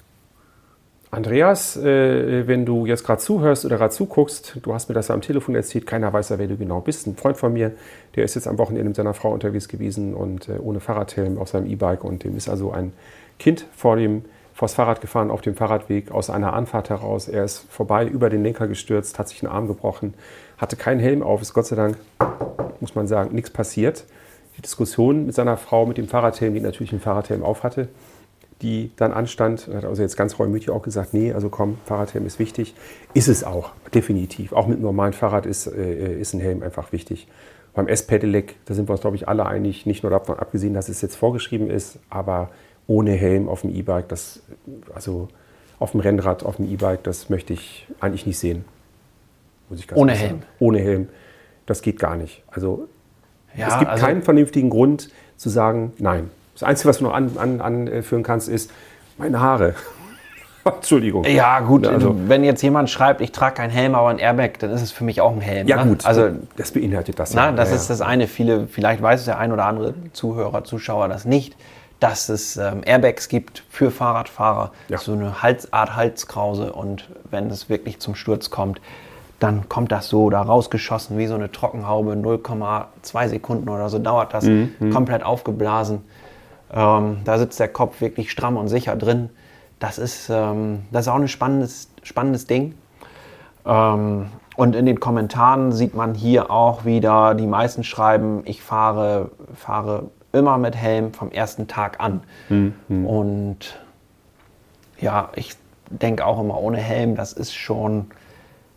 Andreas, äh, wenn du jetzt gerade zuhörst oder gerade zuguckst, du hast mir das am Telefon erzählt, keiner weiß ja, wer du genau bist. Ein Freund von mir, der ist jetzt am Wochenende mit seiner Frau unterwegs gewesen und äh, ohne Fahrradhelm auf seinem E-Bike und dem ist also ein Kind vor dem vors Fahrrad gefahren auf dem Fahrradweg aus einer Anfahrt heraus. Er ist vorbei über den Lenker gestürzt, hat sich einen Arm gebrochen, hatte keinen Helm auf, ist Gott sei Dank, muss man sagen, nichts passiert. Die Diskussion mit seiner Frau mit dem Fahrradhelm, die natürlich einen Fahrradhelm auf hatte, die dann anstand. Hat also jetzt ganz reumütig auch gesagt, nee, also komm, Fahrradhelm ist wichtig. Ist es auch, definitiv. Auch mit einem normalen Fahrrad ist, äh, ist ein Helm einfach wichtig. Beim S-Pedelec, da sind wir uns, glaube ich, alle einig, nicht nur davon abgesehen, dass es jetzt vorgeschrieben ist, aber ohne Helm auf dem E-Bike, das, also auf dem Rennrad, auf dem E-Bike, das möchte ich eigentlich nicht sehen. ohne Helm. Sagen. Ohne Helm. Das geht gar nicht. Also ja, es gibt also keinen vernünftigen Grund zu sagen, nein, das Einzige, was du noch anführen an, an, kannst, ist meine Haare. Entschuldigung. Ja, gut, also, wenn jetzt jemand schreibt, ich trage keinen Helm, aber ein Airbag, dann ist es für mich auch ein Helm. Ja, ne? gut, also, das beinhaltet das. Na, ja. das ja, ist das eine. Viele, vielleicht weiß es der ein oder andere Zuhörer, Zuschauer das nicht, dass es ähm, Airbags gibt für Fahrradfahrer. Ja. So eine Hals, Art Halskrause. Und wenn es wirklich zum Sturz kommt, dann kommt das so da rausgeschossen wie so eine Trockenhaube. 0,2 Sekunden oder so dauert das. Mhm. Komplett aufgeblasen. Ähm, da sitzt der Kopf wirklich stramm und sicher drin. Das ist, ähm, das ist auch ein spannendes, spannendes Ding. Ähm, und in den Kommentaren sieht man hier auch wieder, die meisten schreiben, ich fahre, fahre immer mit Helm vom ersten Tag an. Mhm. Und ja, ich denke auch immer ohne Helm, das ist schon,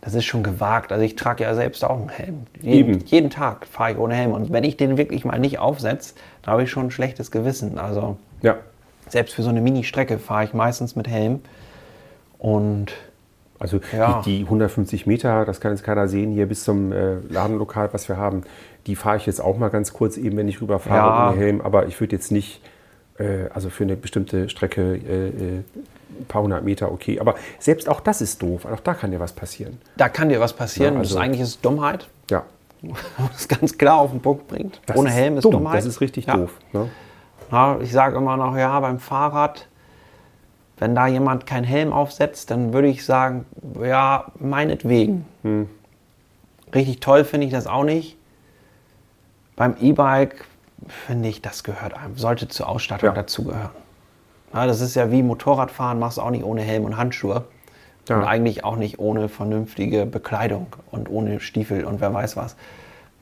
das ist schon gewagt. Also ich trage ja selbst auch einen Helm. Jeden, jeden Tag fahre ich ohne Helm. Und wenn ich den wirklich mal nicht aufsetze, dann habe ich schon ein schlechtes Gewissen. Also ja. selbst für so eine Mini-Strecke fahre ich meistens mit Helm. Und also ja. die, die, 150 Meter, das kann jetzt keiner sehen, hier bis zum äh, Ladenlokal, was wir haben, die fahre ich jetzt auch mal ganz kurz eben, wenn ich rüberfahre ja. ohne Helm. Aber ich würde jetzt nicht, äh, also für eine bestimmte Strecke äh, äh ein paar hundert Meter okay. Aber selbst auch das ist doof. Auch da kann dir was passieren. Da kann dir was passieren. Ja, also, das eigentlich ist Dummheit. Ja. das ganz klar auf den Punkt bringt. Das Ohne Helm ist dumm. Dummheit. Das ist richtig ja. doof. Ne? Na, ich sage immer noch, ja, beim Fahrrad, wenn da jemand keinen Helm aufsetzt, dann würde ich sagen, ja, meinetwegen. Hm. Richtig toll finde ich das auch nicht. Beim E-Bike finde ich, das gehört einem, sollte zur Ausstattung Ja. dazugehören. Ja, das ist ja wie Motorradfahren, machst du auch nicht ohne Helm und Handschuhe. Ja. Und eigentlich auch nicht ohne vernünftige Bekleidung und ohne Stiefel und wer weiß was.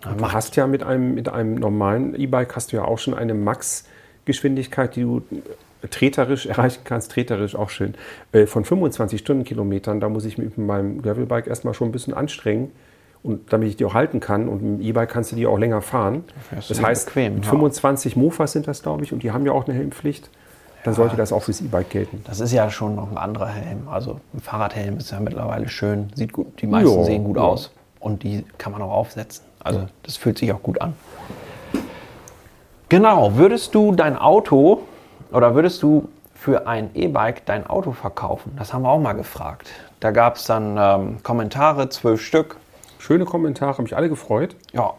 Na, Du hast ja mit einem, mit einem normalen E-Bike hast du ja auch schon eine Max-Geschwindigkeit, die du äh, treterisch erreichen kannst, treterisch auch schön, äh, von 25 Stundenkilometern. Da muss ich mich mit meinem Gravelbike erstmal schon ein bisschen anstrengen. Und damit ich die auch halten kann. Und mit dem E-Bike kannst du die auch länger fahren. Das die heißt, bequem, mit ja. 25 Mofas sind das, glaube ich, und die haben ja auch eine Helmpflicht. Dann sollte das auch fürs E-Bike gelten. Das ist ja schon noch ein anderer Helm. Also ein Fahrradhelm ist ja mittlerweile schön, sieht gut, die meisten Ja, sehen gut ja. aus und die kann man auch aufsetzen. Also das fühlt sich auch gut an. Genau, würdest du dein Auto oder würdest du für ein E-Bike dein Auto verkaufen? Das haben wir auch mal gefragt. Da gab es dann ähm, Kommentare, zwölf Stück. Schöne Kommentare, haben mich alle gefreut. Ja.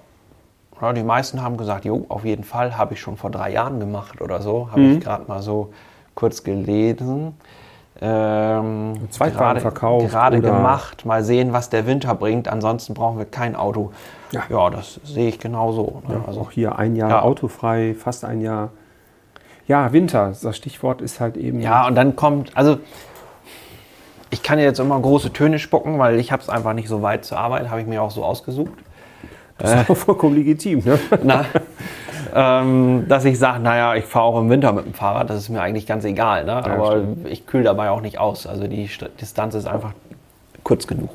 Ja, die meisten haben gesagt, jo, auf jeden Fall, habe ich schon vor drei Jahren gemacht oder so. Habe Mhm. ich gerade mal so kurz gelesen. Ähm, gerade- verkauft Gerade gemacht. Mal sehen, was der Winter bringt. Ansonsten brauchen wir kein Auto. Ja. Ja, das sehe ich genauso. Ne? Ja, also, auch hier ein Jahr Ja. autofrei, fast ein Jahr. Ja, Winter, das Stichwort ist halt eben. ja, und dann kommt, also ich kann jetzt immer große Töne spucken, weil ich habe es einfach nicht so weit zur Arbeit, habe ich mir auch so ausgesucht. Das ist auch vollkommen legitim. Ne? Na, ähm, dass ich sage, naja, ich fahre auch im Winter mit dem Fahrrad, das ist mir eigentlich ganz egal. Ne? Aber stimmt. ich kühl dabei auch nicht aus. Also die St Distanz ist einfach kurz genug.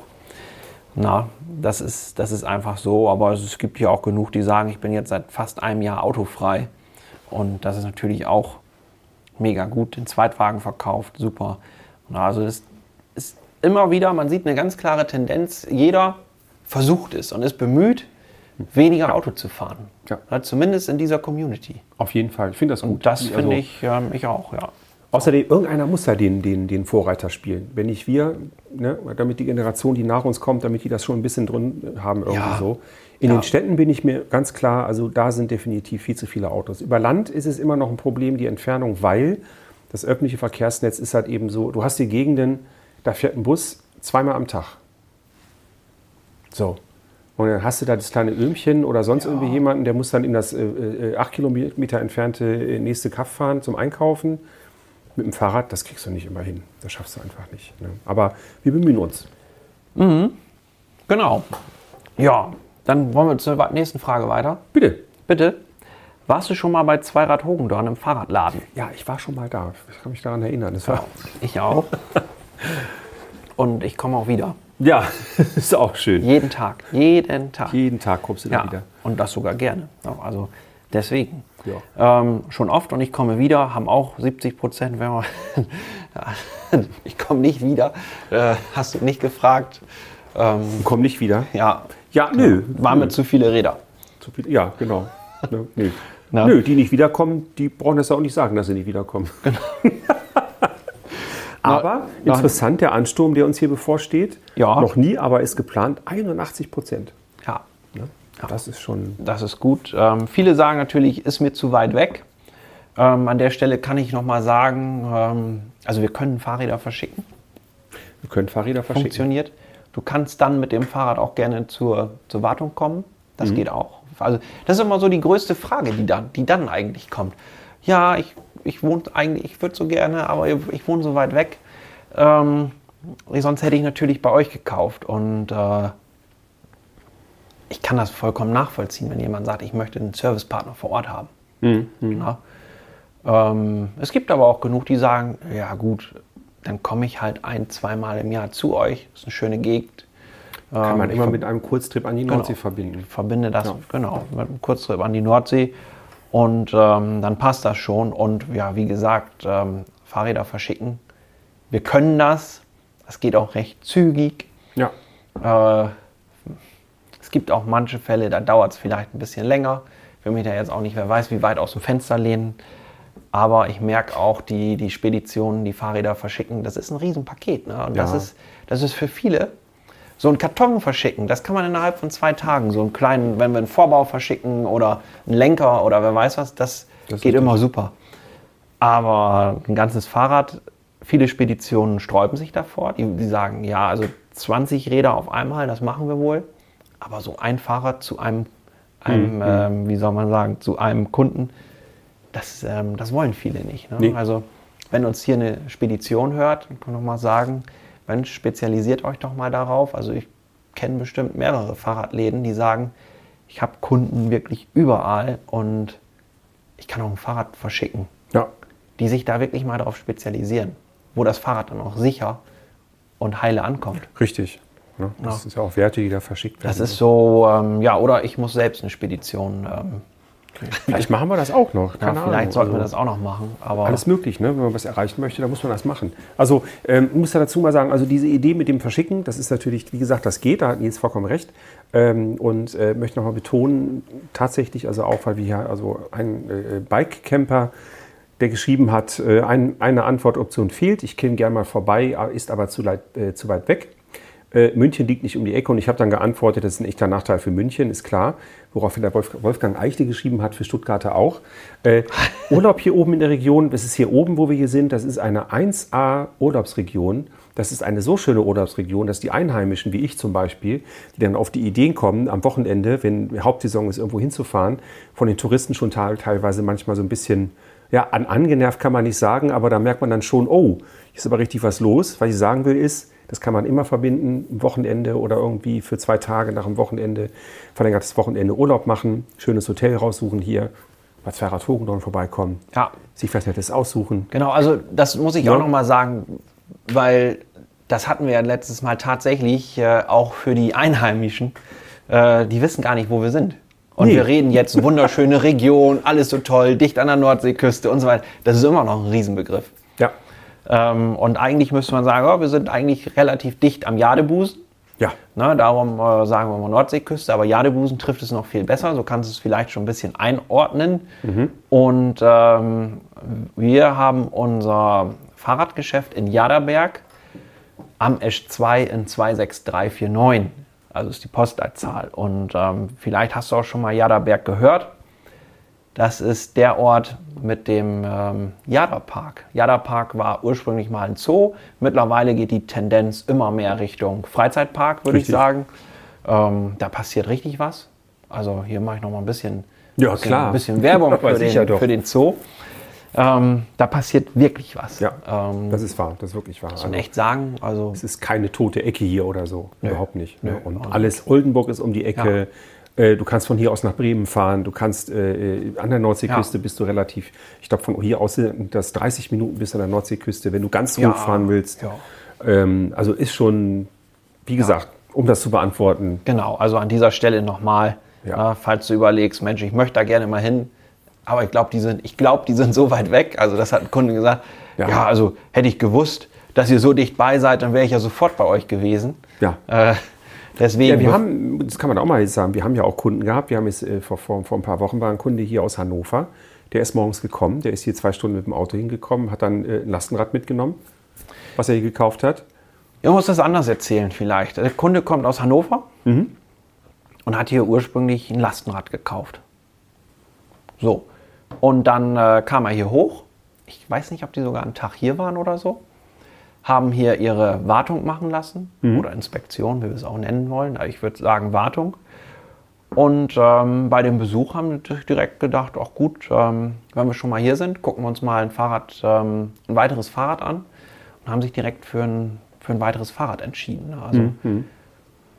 Na, das ist, das ist einfach so. Aber es gibt ja auch genug, die sagen, ich bin jetzt seit fast einem Jahr autofrei. Und das ist natürlich auch mega gut. Den Zweitwagen verkauft, super. Na, also das ist immer wieder, man sieht eine ganz klare Tendenz. Jeder versucht es und ist bemüht, weniger Auto zu fahren. Ja. Ja, zumindest in dieser Community. Auf jeden Fall, ich finde das gut. Und das Also, finde ich, ähm, ich auch, ja. Außerdem, irgendeiner muss ja den, den, den Vorreiter spielen. Wenn nicht wir, ne, damit die Generation, die nach uns kommt, damit die das schon ein bisschen drin haben, irgendwie Ja. so. In Ja. den Städten bin ich mir ganz klar, also da sind definitiv viel zu viele Autos. Über Land ist es immer noch ein Problem, die Entfernung, weil das öffentliche Verkehrsnetz ist halt eben so, du hast die Gegenden, da fährt ein Bus zweimal am Tag. So. Und dann hast du da das kleine Öhmchen oder sonst irgendwie jemanden, der muss dann in das äh, äh, acht Kilometer entfernte äh, nächste Kaff fahren zum Einkaufen. Mit dem Fahrrad, das kriegst du nicht immer hin. Das schaffst du einfach nicht. Ne? Aber wir bemühen uns. Genau. Ja, dann wollen wir zur nächsten Frage weiter. Bitte. Bitte. Warst du schon mal bei Zweirad Hogendorn im Fahrradladen? Ja, ich war schon mal da. Ich kann mich daran erinnern. Das war Ich auch. Und ich komme auch wieder. Ja, ist auch schön. Jeden Tag. Jeden Tag. Jeden Tag kommst du da Ja, wieder. und das sogar gerne. Also deswegen. Ja. Ähm, schon oft und ich komme wieder, haben auch 70 Prozent. Wenn man ich komme nicht wieder. Äh, hast du nicht gefragt. Ähm, Komm nicht wieder. ja, Ja, nö. waren mir zu viele Räder. Zu viel, ja, genau. Nö. Na? nö, die nicht wiederkommen, die brauchen das ja auch nicht sagen, dass sie nicht wiederkommen. Aber Na- interessant, der Ansturm, der uns hier bevorsteht, Ja. noch nie, aber ist geplant, 81 Prozent. Ja, Ne? Das ist schon. das ist gut. Ähm, viele sagen natürlich, ist mir zu weit weg. Ähm, an der Stelle kann ich noch mal sagen, ähm, also wir können Fahrräder verschicken. Wir können Fahrräder verschicken. funktioniert. Du kannst dann mit dem Fahrrad auch gerne zur, zur Wartung kommen. Das geht auch. Also das ist immer so die größte Frage, die dann, die dann eigentlich kommt. Ja, ich, ich wohne eigentlich, ich würde so gerne, aber ich wohne so weit weg. Ähm, sonst hätte ich natürlich bei euch gekauft. Und äh, ich kann das vollkommen nachvollziehen, wenn jemand sagt, ich möchte einen Servicepartner vor Ort haben. Ja. Ähm, es gibt aber auch genug, die sagen, ja gut, dann komme ich halt ein, zweimal im Jahr zu euch. Das ist eine schöne Gegend. Kann man Ähm, immer mit einem Kurztrip an die Nordsee verbinden. verbinde das Ja. genau mit einem Kurztrip an die Nordsee und ähm, dann passt das schon. Und ja, wie gesagt, ähm, Fahrräder verschicken. Wir können das. Das geht auch recht zügig. Ja. Äh, es gibt auch manche Fälle, da dauert es vielleicht ein bisschen länger. Ich will mich da jetzt auch nicht, wer weiß, wie weit aus dem Fenster lehnen. Aber ich merke auch, die, die Speditionen, die Fahrräder verschicken, das ist ein Riesenpaket. Ne? Und das, Ja. ist, das ist für viele. So einen Karton verschicken, das kann man innerhalb von zwei Tagen. So einen kleinen, wenn wir einen Vorbau verschicken oder einen Lenker oder wer weiß was, das, Das geht immer super. Aber ein ganzes Fahrrad, viele Speditionen sträuben sich davor. Die, die sagen, ja, also 20 Räder auf einmal, das machen wir wohl. Aber so ein Fahrrad zu einem, einem Mhm. ähm, wie soll man sagen, zu einem Kunden, das, ähm, das wollen viele nicht. Ne? Nee. Also wenn uns hier eine Spedition hört, kann ich noch mal sagen, Mensch, spezialisiert euch doch mal darauf. Also ich kenne bestimmt mehrere Fahrradläden, die sagen, ich habe Kunden wirklich überall und ich kann auch ein Fahrrad verschicken, Ja, die sich da wirklich mal darauf spezialisieren, wo das Fahrrad dann auch sicher und heile ankommt. richtig. Ne? Das Ja. sind ja auch Werte, die da verschickt werden. Das ist so, ähm, ja, oder ich muss selbst eine Spedition. Ähm, Vielleicht machen wir das auch noch. ja, Keine vielleicht Ahnung. sollten wir Also- das auch noch machen. Aber Alles möglich, ne? wenn man was erreichen möchte, dann muss man das machen. Also ähm, ich muss da dazu mal sagen, also diese Idee mit dem Verschicken, das ist natürlich, wie gesagt, das geht, da hat Nils vollkommen recht. Ähm, und äh, möchte nochmal betonen, tatsächlich, also auch, weil wir hier also ein äh, Bike-Camper, der geschrieben hat, äh, ein, eine Antwortoption fehlt, ich käme gerne mal vorbei, ist aber zu, leit, äh, zu weit weg. Äh, München liegt nicht um die Ecke und ich habe dann geantwortet, das ist ein echter Nachteil für München, ist klar. Woraufhin der Wolf, Wolfgang Eichel geschrieben hat, für Stuttgarter auch. Äh, Urlaub hier oben in der Region, das ist hier oben, wo wir hier sind, das ist eine 1A Urlaubsregion. Das ist eine so schöne Urlaubsregion, dass die Einheimischen, wie ich zum Beispiel, die dann auf die Ideen kommen, am Wochenende, wenn Hauptsaison ist, irgendwo hinzufahren, von den Touristen schon te- teilweise manchmal so ein bisschen, ja, an, angenervt kann man nicht sagen, aber da merkt man dann schon, oh, hier ist aber richtig was los. Was ich sagen will ist, das kann man immer verbinden, am Wochenende oder irgendwie für zwei Tage nach dem Wochenende, verlängertes Wochenende Urlaub machen, schönes Hotel raussuchen hier, bei Zverat Hogendorn vorbeikommen, ja, sich was Nettes aussuchen. Genau, also das muss ich Ja. auch noch mal sagen, weil das hatten wir ja letztes Mal tatsächlich äh, auch für die Einheimischen. Äh, die wissen gar nicht, wo wir sind. Und Nee. wir reden jetzt wunderschöne Region, alles so toll, dicht an der Nordseeküste und so weiter. Das ist immer noch ein Riesenbegriff. Ähm, und eigentlich müsste man sagen, oh, wir sind eigentlich relativ dicht am Jadebusen. ja, Ne, darum äh, sagen wir mal Nordseeküste, aber Jadebusen trifft es noch viel besser. So kannst du es vielleicht schon ein bisschen einordnen. Und ähm, wir haben unser Fahrradgeschäft in Jaderberg am Esch 2 in 26349. Also ist die Postleitzahl. Und ähm, vielleicht hast du auch schon mal Jaderberg gehört. Das ist der Ort mit dem ähm, Jaderpark. Jaderpark war ursprünglich mal ein Zoo. Mittlerweile geht die Tendenz immer mehr Richtung Freizeitpark, würde ich sagen. Ähm, da passiert richtig was. Also hier mache ich noch mal ein bisschen, Ja, bisschen, klar. Ein bisschen Werbung für, den, für den Zoo. Ähm, da passiert wirklich was. ja, Ähm, das ist wahr, das ist wirklich wahr. und echt sagen, also Es ist keine tote Ecke hier oder so. Überhaupt nicht. Ne? Nö, Und also- alles, Oldenburg ist um die Ecke. Äh, Du kannst von hier aus nach Bremen fahren. Du kannst äh, äh, an der Nordseeküste Ja. bist du relativ, ich glaube von hier aus sind das 30 Minuten bis an der Nordseeküste, wenn du ganz Ja. hochfahren willst. Ja. Ähm, also ist schon, wie gesagt, um das zu beantworten, Genau, also an dieser Stelle nochmal, Ja. äh, falls du überlegst, Mensch, ich möchte da gerne mal hin, aber ich glaube, die sind, ich glaube, die sind so weit weg. Also das hat ein Kunde gesagt. Ja. Ja, also hätte ich gewusst, dass ihr so dicht bei seid, dann wäre ich ja sofort bei euch gewesen. Ja. Äh, deswegen. Ja, wir haben, das kann man auch mal sagen, wir haben ja auch Kunden gehabt. Wir haben jetzt äh, vor, vor, vor ein paar Wochen war ein Kunde hier aus Hannover, der ist morgens gekommen, der ist hier zwei Stunden mit dem Auto hingekommen, hat dann äh, ein Lastenrad mitgenommen, was er hier gekauft hat. Ich muss das anders erzählen vielleicht. Der Kunde kommt aus Hannover Mhm. und hat hier ursprünglich ein Lastenrad gekauft. So. Und dann äh, kam er hier hoch. Ich weiß nicht, ob die sogar einen Tag hier waren oder so. Haben hier ihre Wartung machen lassen oder Inspektion, wie wir es auch nennen wollen. Aber Ich würde sagen Wartung. Und ähm, bei dem Besuch haben wir natürlich direkt gedacht, auch gut, ähm, wenn wir schon mal hier sind, gucken wir uns mal ein Fahrrad, ähm, ein weiteres Fahrrad an und haben sich direkt für ein, für ein weiteres Fahrrad entschieden. ne? Also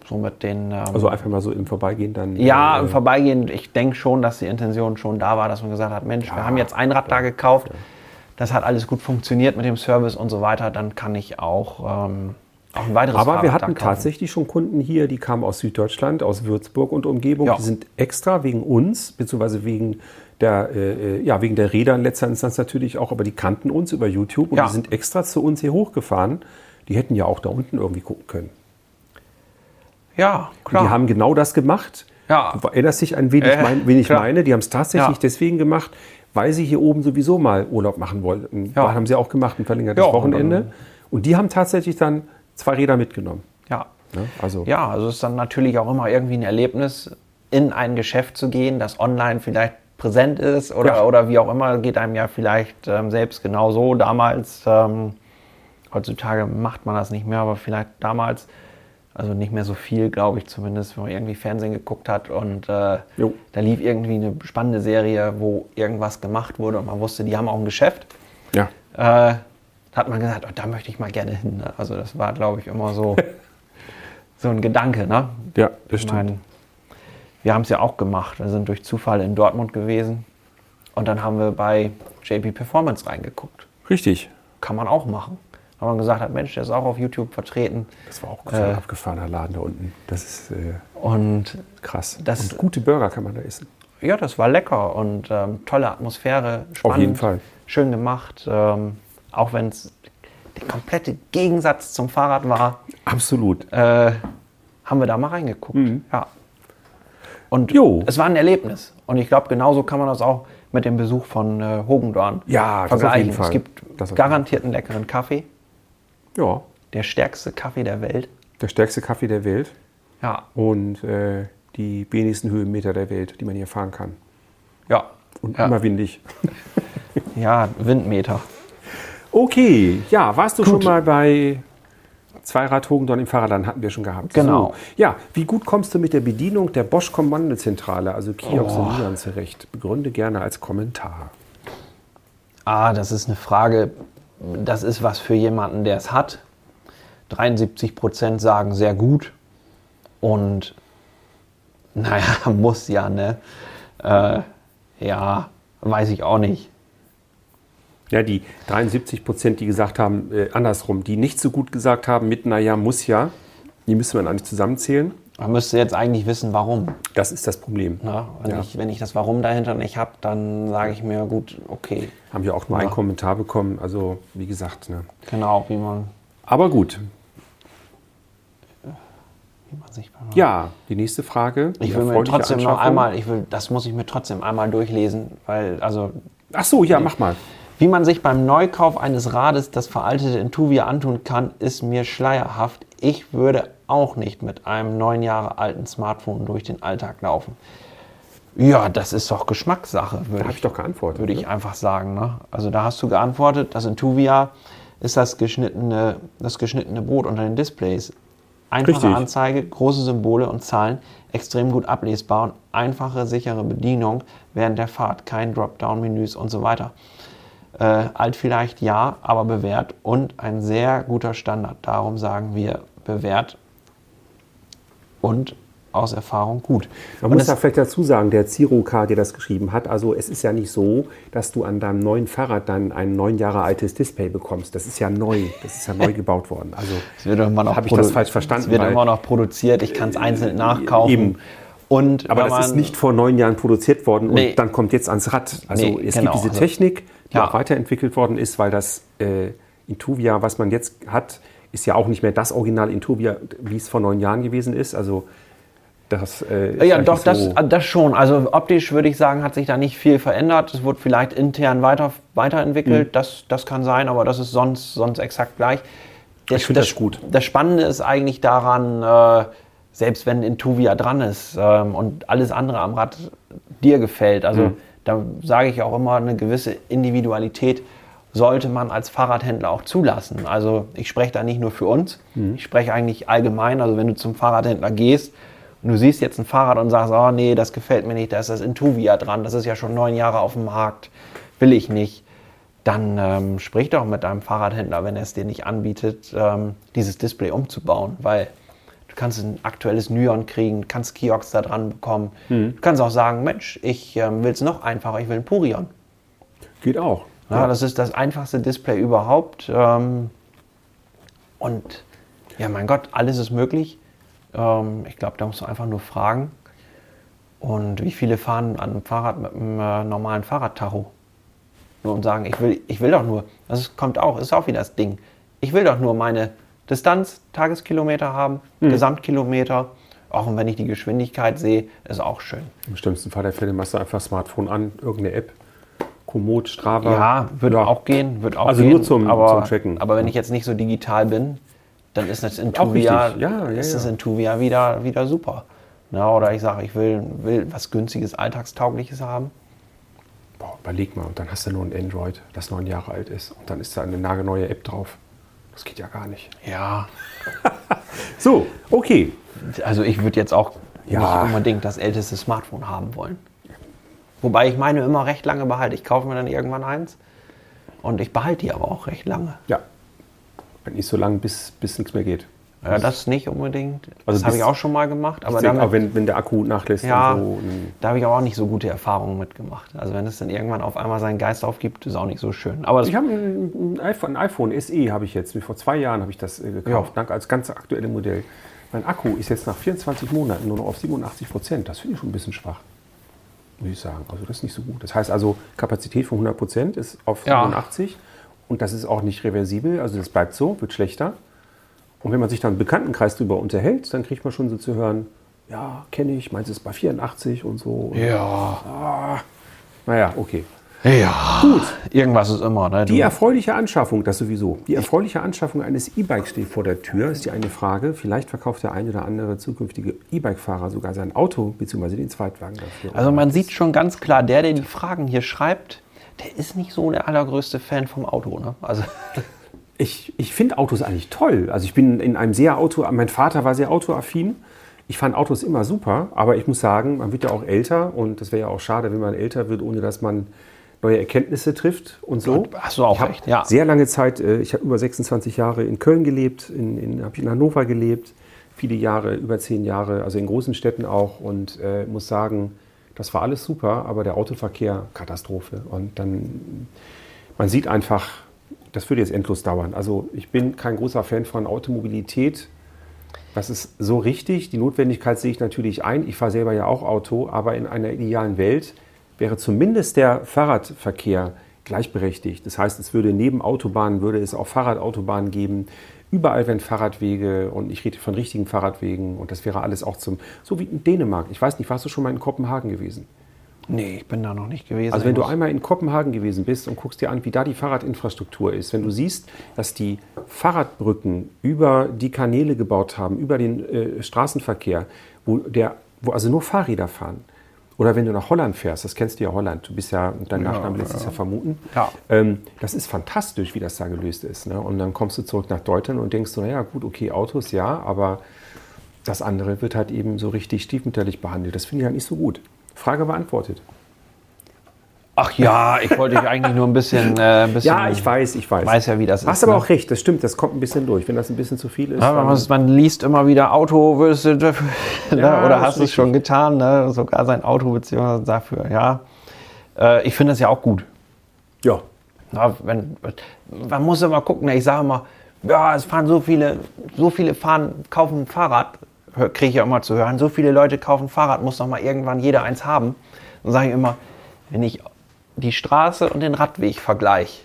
so mit den. Ähm, Also einfach mal so im Vorbeigehen dann. ja, äh, im Vorbeigehen, ich denke schon, dass die Intention schon da war, dass man gesagt hat, Mensch, wir haben jetzt ein Rad da gekauft, das hat alles gut funktioniert mit dem Service und so weiter, dann kann ich auch, ähm, auch ein weiteres Aber Fahrrad wir hatten tatsächlich schon Kunden hier, die kamen aus Süddeutschland, aus Würzburg und Umgebung. Ja. Die sind extra wegen uns, beziehungsweise wegen der, äh, ja, wegen der Räder in letzter Instanz natürlich auch, aber die kannten uns über YouTube und Ja. die sind extra zu uns hier hochgefahren. Die hätten ja auch da unten irgendwie gucken können. Ja, Und klar. Die haben genau das gemacht. Ja. Du erinnerst dich an, wen ich, Äh, mein, wen ich meine? Die haben es tatsächlich Ja. deswegen gemacht, weil sie hier oben sowieso mal Urlaub machen wollten. Ja. Haben sie auch gemacht, ein verlängertes Ja, Wochenende. Und die haben tatsächlich dann zwei Räder mitgenommen. ja. Ne? Also, ja, also es ist dann natürlich auch immer irgendwie ein Erlebnis, in ein Geschäft zu gehen, das online vielleicht präsent ist oder, Ja. oder wie auch immer, geht einem ja vielleicht ähm, selbst genauso. Damals, ähm, heutzutage macht man das nicht mehr, aber vielleicht damals, also nicht mehr so viel, glaube ich zumindest, wenn man irgendwie Fernsehen geguckt hat und äh, da lief irgendwie eine spannende Serie, wo irgendwas gemacht wurde und man wusste, die haben auch ein Geschäft. Ja. Äh, da hat man gesagt, oh, da möchte ich mal gerne hin. Ne? Also das war, glaube ich, immer so, so ein Gedanke. Ne? Ja, das stimmt. meine, wir haben es ja auch gemacht. Wir sind durch Zufall in Dortmund gewesen und dann haben wir bei JP Performance reingeguckt. Richtig. Kann man auch machen. Weil man gesagt hat, Mensch, der ist auch auf YouTube vertreten. Das war auch ein Äh. abgefahrener Laden da unten. Das ist äh, Und krass. Das- Und gute Burger kann man da essen. ja, das war lecker und ähm, tolle Atmosphäre. Spannend, jeden Fall. Schön gemacht. Ähm, auch wenn es der komplette Gegensatz zum Fahrrad war, Absolut. äh, haben wir da mal reingeguckt. Ja. Und Mhm. Jo. es war ein Erlebnis. Und ich glaube, genauso kann man das auch mit dem Besuch von äh, Hogendorn Ja, das auf vergleichen. jeden Fall. Es gibt auf garantiert einen leckeren Kaffee. Ja, Der stärkste Kaffee der Welt. der stärkste Kaffee der Welt Ja. und äh, die wenigsten Höhenmeter der Welt, die man hier fahren kann. Ja. Und ja. immer windig. ja, Windmeter. Okay, ja, warst du Gut. schon mal bei Zweirad Hogendorn im Fahrradladen? Hatten wir schon gehabt. Genau. So. Ja, wie gut kommst du mit der Bedienung der Bosch Kommandozentrale, also Kiosk Oh. und Milan zurecht? Begründe gerne als Kommentar. Ah, das ist eine Frage, das ist was für jemanden, der es hat. 73 Prozent sagen sehr gut. Und naja, muss ja, ne? Äh, ja, weiß ich auch nicht. Ja, die 73 Prozent, die gesagt haben, äh, andersrum, die nicht so gut gesagt haben, mit naja, muss ja, die müsste man eigentlich zusammenzählen. Man müsste jetzt eigentlich wissen, warum. Das ist das Problem. Ne? Wenn, Ja. ich, wenn ich das Warum dahinter nicht habe, dann sage ich mir, gut, okay, Haben wir auch nur Ja. einen Kommentar bekommen. Also, wie gesagt. Ne. genau, wie man, Aber gut. wie man sich Ja, die nächste Frage. Ich will mir trotzdem noch einmal, ich will, das muss ich mir trotzdem einmal durchlesen, weil, also Ach so, ja, mach mal. Wie man sich beim Neukauf eines Rades das veraltete Intuvia antun kann, ist mir schleierhaft. Ich würde auch nicht mit einem neun Jahre alten Smartphone durch den Alltag laufen. Ja, das ist doch Geschmackssache, würde ich, ich doch geantwortet. würde ich einfach sagen. Ne? Also da hast du geantwortet, das Intuvia ist das geschnittene, das geschnittene Brot unter den Displays. Einfache Richtig. Anzeige, große Symbole und Zahlen, extrem gut ablesbar und einfache, sichere Bedienung während der Fahrt, kein Dropdown-Menüs und so weiter. Äh, alt vielleicht ja, aber bewährt und ein sehr guter Standard. Darum sagen wir bewährt und aus Erfahrung gut. Man und muss da vielleicht dazu sagen, der Zero K, der das geschrieben hat, also es ist ja nicht so, dass du an deinem neuen Fahrrad dann ein neun Jahre altes Display bekommst. Das ist ja neu, das ist ja neu gebaut worden. Also Es wird immer noch Hab ich das falsch verstanden, Es wird immer noch produziert. Ich kann es einzeln nachkaufen. Eben. Und aber das ist nicht vor neun Jahren produziert worden und Nee. dann kommt jetzt ans Rad. Also Nee, es genau. gibt diese Also- Technik, die Ja. auch weiterentwickelt worden ist, weil das äh, Intuvia, was man jetzt hat, ist ja auch nicht mehr das Original Intuvia, wie es vor neun Jahren gewesen ist. Also das äh, ist Ja, doch, das, so- das schon. Also optisch würde ich sagen, hat sich da nicht viel verändert. Es wurde vielleicht intern weiter, weiterentwickelt. Mhm. Das, das kann sein, aber das ist sonst, sonst exakt gleich. Der- Ich finde das gut. Das Spannende ist eigentlich daran, äh, selbst wenn Intuvia dran ist ähm, und alles andere am Rad dir gefällt, also Mhm. da sage ich auch immer, eine gewisse Individualität sollte man als Fahrradhändler auch zulassen. Also ich spreche da nicht nur für uns, Mhm. ich spreche eigentlich allgemein. Also wenn du zum Fahrradhändler gehst und du siehst jetzt ein Fahrrad und sagst, oh nee, das gefällt mir nicht, da ist das Intuvia dran, das ist ja schon neun Jahre auf dem Markt, will ich nicht. Dann ähm, sprich doch mit deinem Fahrradhändler, wenn er es dir nicht anbietet, ähm, dieses Display umzubauen, weil du kannst ein aktuelles Nyon kriegen, kannst Kiox da dran bekommen. Mhm. Du kannst auch sagen, Mensch, ich ähm, will es noch einfacher, ich will ein Purion. geht auch. Ja, Das ist das einfachste Display überhaupt. Ähm, und ja, mein Gott, alles ist möglich. Ähm, ich glaube, da musst du einfach nur fragen. Und wie viele fahren an einem Fahrrad mit einem äh, normalen Fahrradtacho? Nur und sagen, ich will, ich will doch nur, das kommt auch, ist auch wieder das Ding. Ich will doch nur meine Distanz, Tageskilometer haben, Gesamtkilometer. Auch und wenn ich die Geschwindigkeit sehe, ist auch schön. Im schlimmsten Fall der Fälle machst du einfach Smartphone an, irgendeine App, Komoot, Strava. Ja, würde auch gehen, wird auch Also gehen. nur zum- aber, zum Tracken. Aber wenn ich jetzt nicht so digital bin, dann ist das Intuvia, richtig. Ja, ja, ist das ja. Intuvia wieder, wieder super. Na, oder ich sage, ich will, will was günstiges, alltagstaugliches haben. Boah, überleg mal, und dann hast du nur ein Android, das neun Jahre alt ist. Und dann ist da eine nagelneue App drauf. Das geht ja gar nicht. Ja. So, okay. Also ich würde jetzt auch Ja. nicht unbedingt das älteste Smartphone haben wollen. Wobei ich meine immer recht lange behalte. Ich kaufe mir dann irgendwann eins und ich behalte die aber auch recht lange. Ja. Nicht so lange, bis, bis nichts mehr geht. Ja, das nicht unbedingt. Also das habe ich auch schon mal gemacht, aber Aber damit, auch wenn, wenn der Akku nachlässt ja, und so. Da habe ich aber auch nicht so gute Erfahrungen mitgemacht. Also wenn es dann irgendwann auf einmal seinen Geist aufgibt, ist auch nicht so schön. Aber ich habe ein, ein iPhone, ein iPhone SE habe ich jetzt. Vor zwei Jahren habe ich das äh, gekauft, Ja. dank als ganz aktuelle Modell. Mein Akku ist jetzt nach 24 Monaten nur noch auf 87 Prozent. Das finde ich schon ein bisschen schwach, muss ich sagen. Also das ist nicht so gut. Das heißt also, Kapazität von 100 Prozent ist auf Ja. 87 und das ist auch nicht reversibel. Also das bleibt so, wird schlechter. Und wenn man sich dann im Bekanntenkreis darüber unterhält, dann kriegt man schon so zu hören, ja, kenne ich, meins ist bei 84 und so. Und, ja, Naja, okay. Ja. Gut. Irgendwas ist immer. Ne? Die erfreuliche Anschaffung, das sowieso. Die erfreuliche Anschaffung eines E-Bikes steht vor der Tür, ist die eine Frage. Vielleicht verkauft der ein oder andere zukünftige E-Bike-Fahrer sogar sein Auto bzw. den Zweitwagen dafür. Also man sieht schon ganz klar, der, der die Fragen hier schreibt, der ist nicht so der allergrößte Fan vom Auto. Ne? Also ich, ich finde Autos eigentlich toll. Also ich bin in einem sehr Auto, mein Vater war sehr autoaffin. Ich fand Autos immer super, aber ich muss sagen, man wird ja auch älter und das wäre ja auch schade, wenn man älter wird, ohne dass man neue Erkenntnisse trifft und so. Hast du auch recht, ja. Sehr lange Zeit, äh, ich habe über 26 Jahre in Köln gelebt, in, in, habe in Hannover gelebt, viele Jahre, über zehn Jahre, also in großen Städten auch und äh, muss sagen, das war alles super, aber der Autoverkehr, Katastrophe. Und dann, man sieht einfach, das würde jetzt endlos dauern. Also ich bin kein großer Fan von Automobilität. Das ist so richtig. Die Notwendigkeit sehe ich natürlich ein. Ich fahre selber ja auch Auto, aber in einer idealen Welt wäre zumindest der Fahrradverkehr gleichberechtigt. Das heißt, es würde neben Autobahnen, würde es auch Fahrradautobahnen geben. Überall wären Fahrradwege und ich rede von richtigen Fahrradwegen und das wäre alles auch zum, so wie in Dänemark. Ich weiß nicht, warst du schon mal in Kopenhagen gewesen? nee, ich bin da noch nicht gewesen. Also wenn du einmal in Kopenhagen gewesen bist und guckst dir an, wie da die Fahrradinfrastruktur ist, wenn du siehst, dass die Fahrradbrücken über die Kanäle gebaut haben, über den äh, Straßenverkehr, wo, der, wo also nur Fahrräder fahren. Oder wenn du nach Holland fährst, das kennst du ja Holland, du bist ja, dein Nachname lässt es ja vermuten. Ja. Ähm, das ist fantastisch, wie das da gelöst ist. Ne? Und dann kommst du zurück nach Deutschland und denkst so, naja gut, okay, Autos ja, aber das andere wird halt eben so richtig stiefmütterlich behandelt. Das finde ich halt nicht so gut. Frage beantwortet. Ach ja, ich wollte dich eigentlich nur ein bisschen, äh, ein bisschen. Ja, ich weiß, ich weiß. Weiß ja, wie das Hast ist, aber ne? auch recht, das stimmt, das kommt ein bisschen durch. Wenn das ein bisschen zu viel ist. Ja, man, man liest immer wieder Auto, würdest du ne? Ja, oder hast du es schon getan, ne? sogar sein Auto beziehungsweise dafür, ja. Äh, ich finde das ja auch gut. ja. Na, wenn, man muss immer gucken, ne? ich sage immer, ja, es fahren so viele, so viele fahren, kaufen ein Fahrrad, kriege ich ja immer zu hören, so viele Leute kaufen ein Fahrrad, muss doch mal irgendwann jeder eins haben. Dann sage ich immer, wenn ich die Straße und den Radweg vergleiche,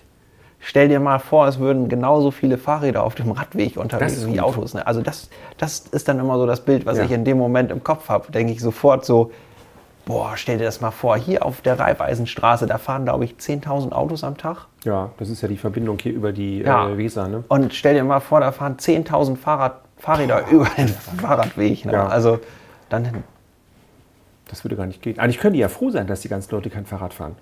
stell dir mal vor, es würden genauso viele Fahrräder auf dem Radweg unterwegs wie. Autos. Ne? Also das, das ist dann immer so das Bild, was Ja. ich in dem Moment im Kopf habe. Denke ich sofort so, boah, stell dir das mal vor, hier auf der Raiffeisenstraße, da fahren, glaube ich, 10.000 Autos am Tag. ja, das ist ja die Verbindung hier über die Ja. äh, Weser. Ne? Und stell dir mal vor, da fahren 10.000 Fahrrad, Fahrräder über den Fahrradweg. Ne? Ja. Also dann, Das würde gar nicht gehen. Eigentlich können die ja froh sein, dass die ganzen Leute kein Fahrrad fahren.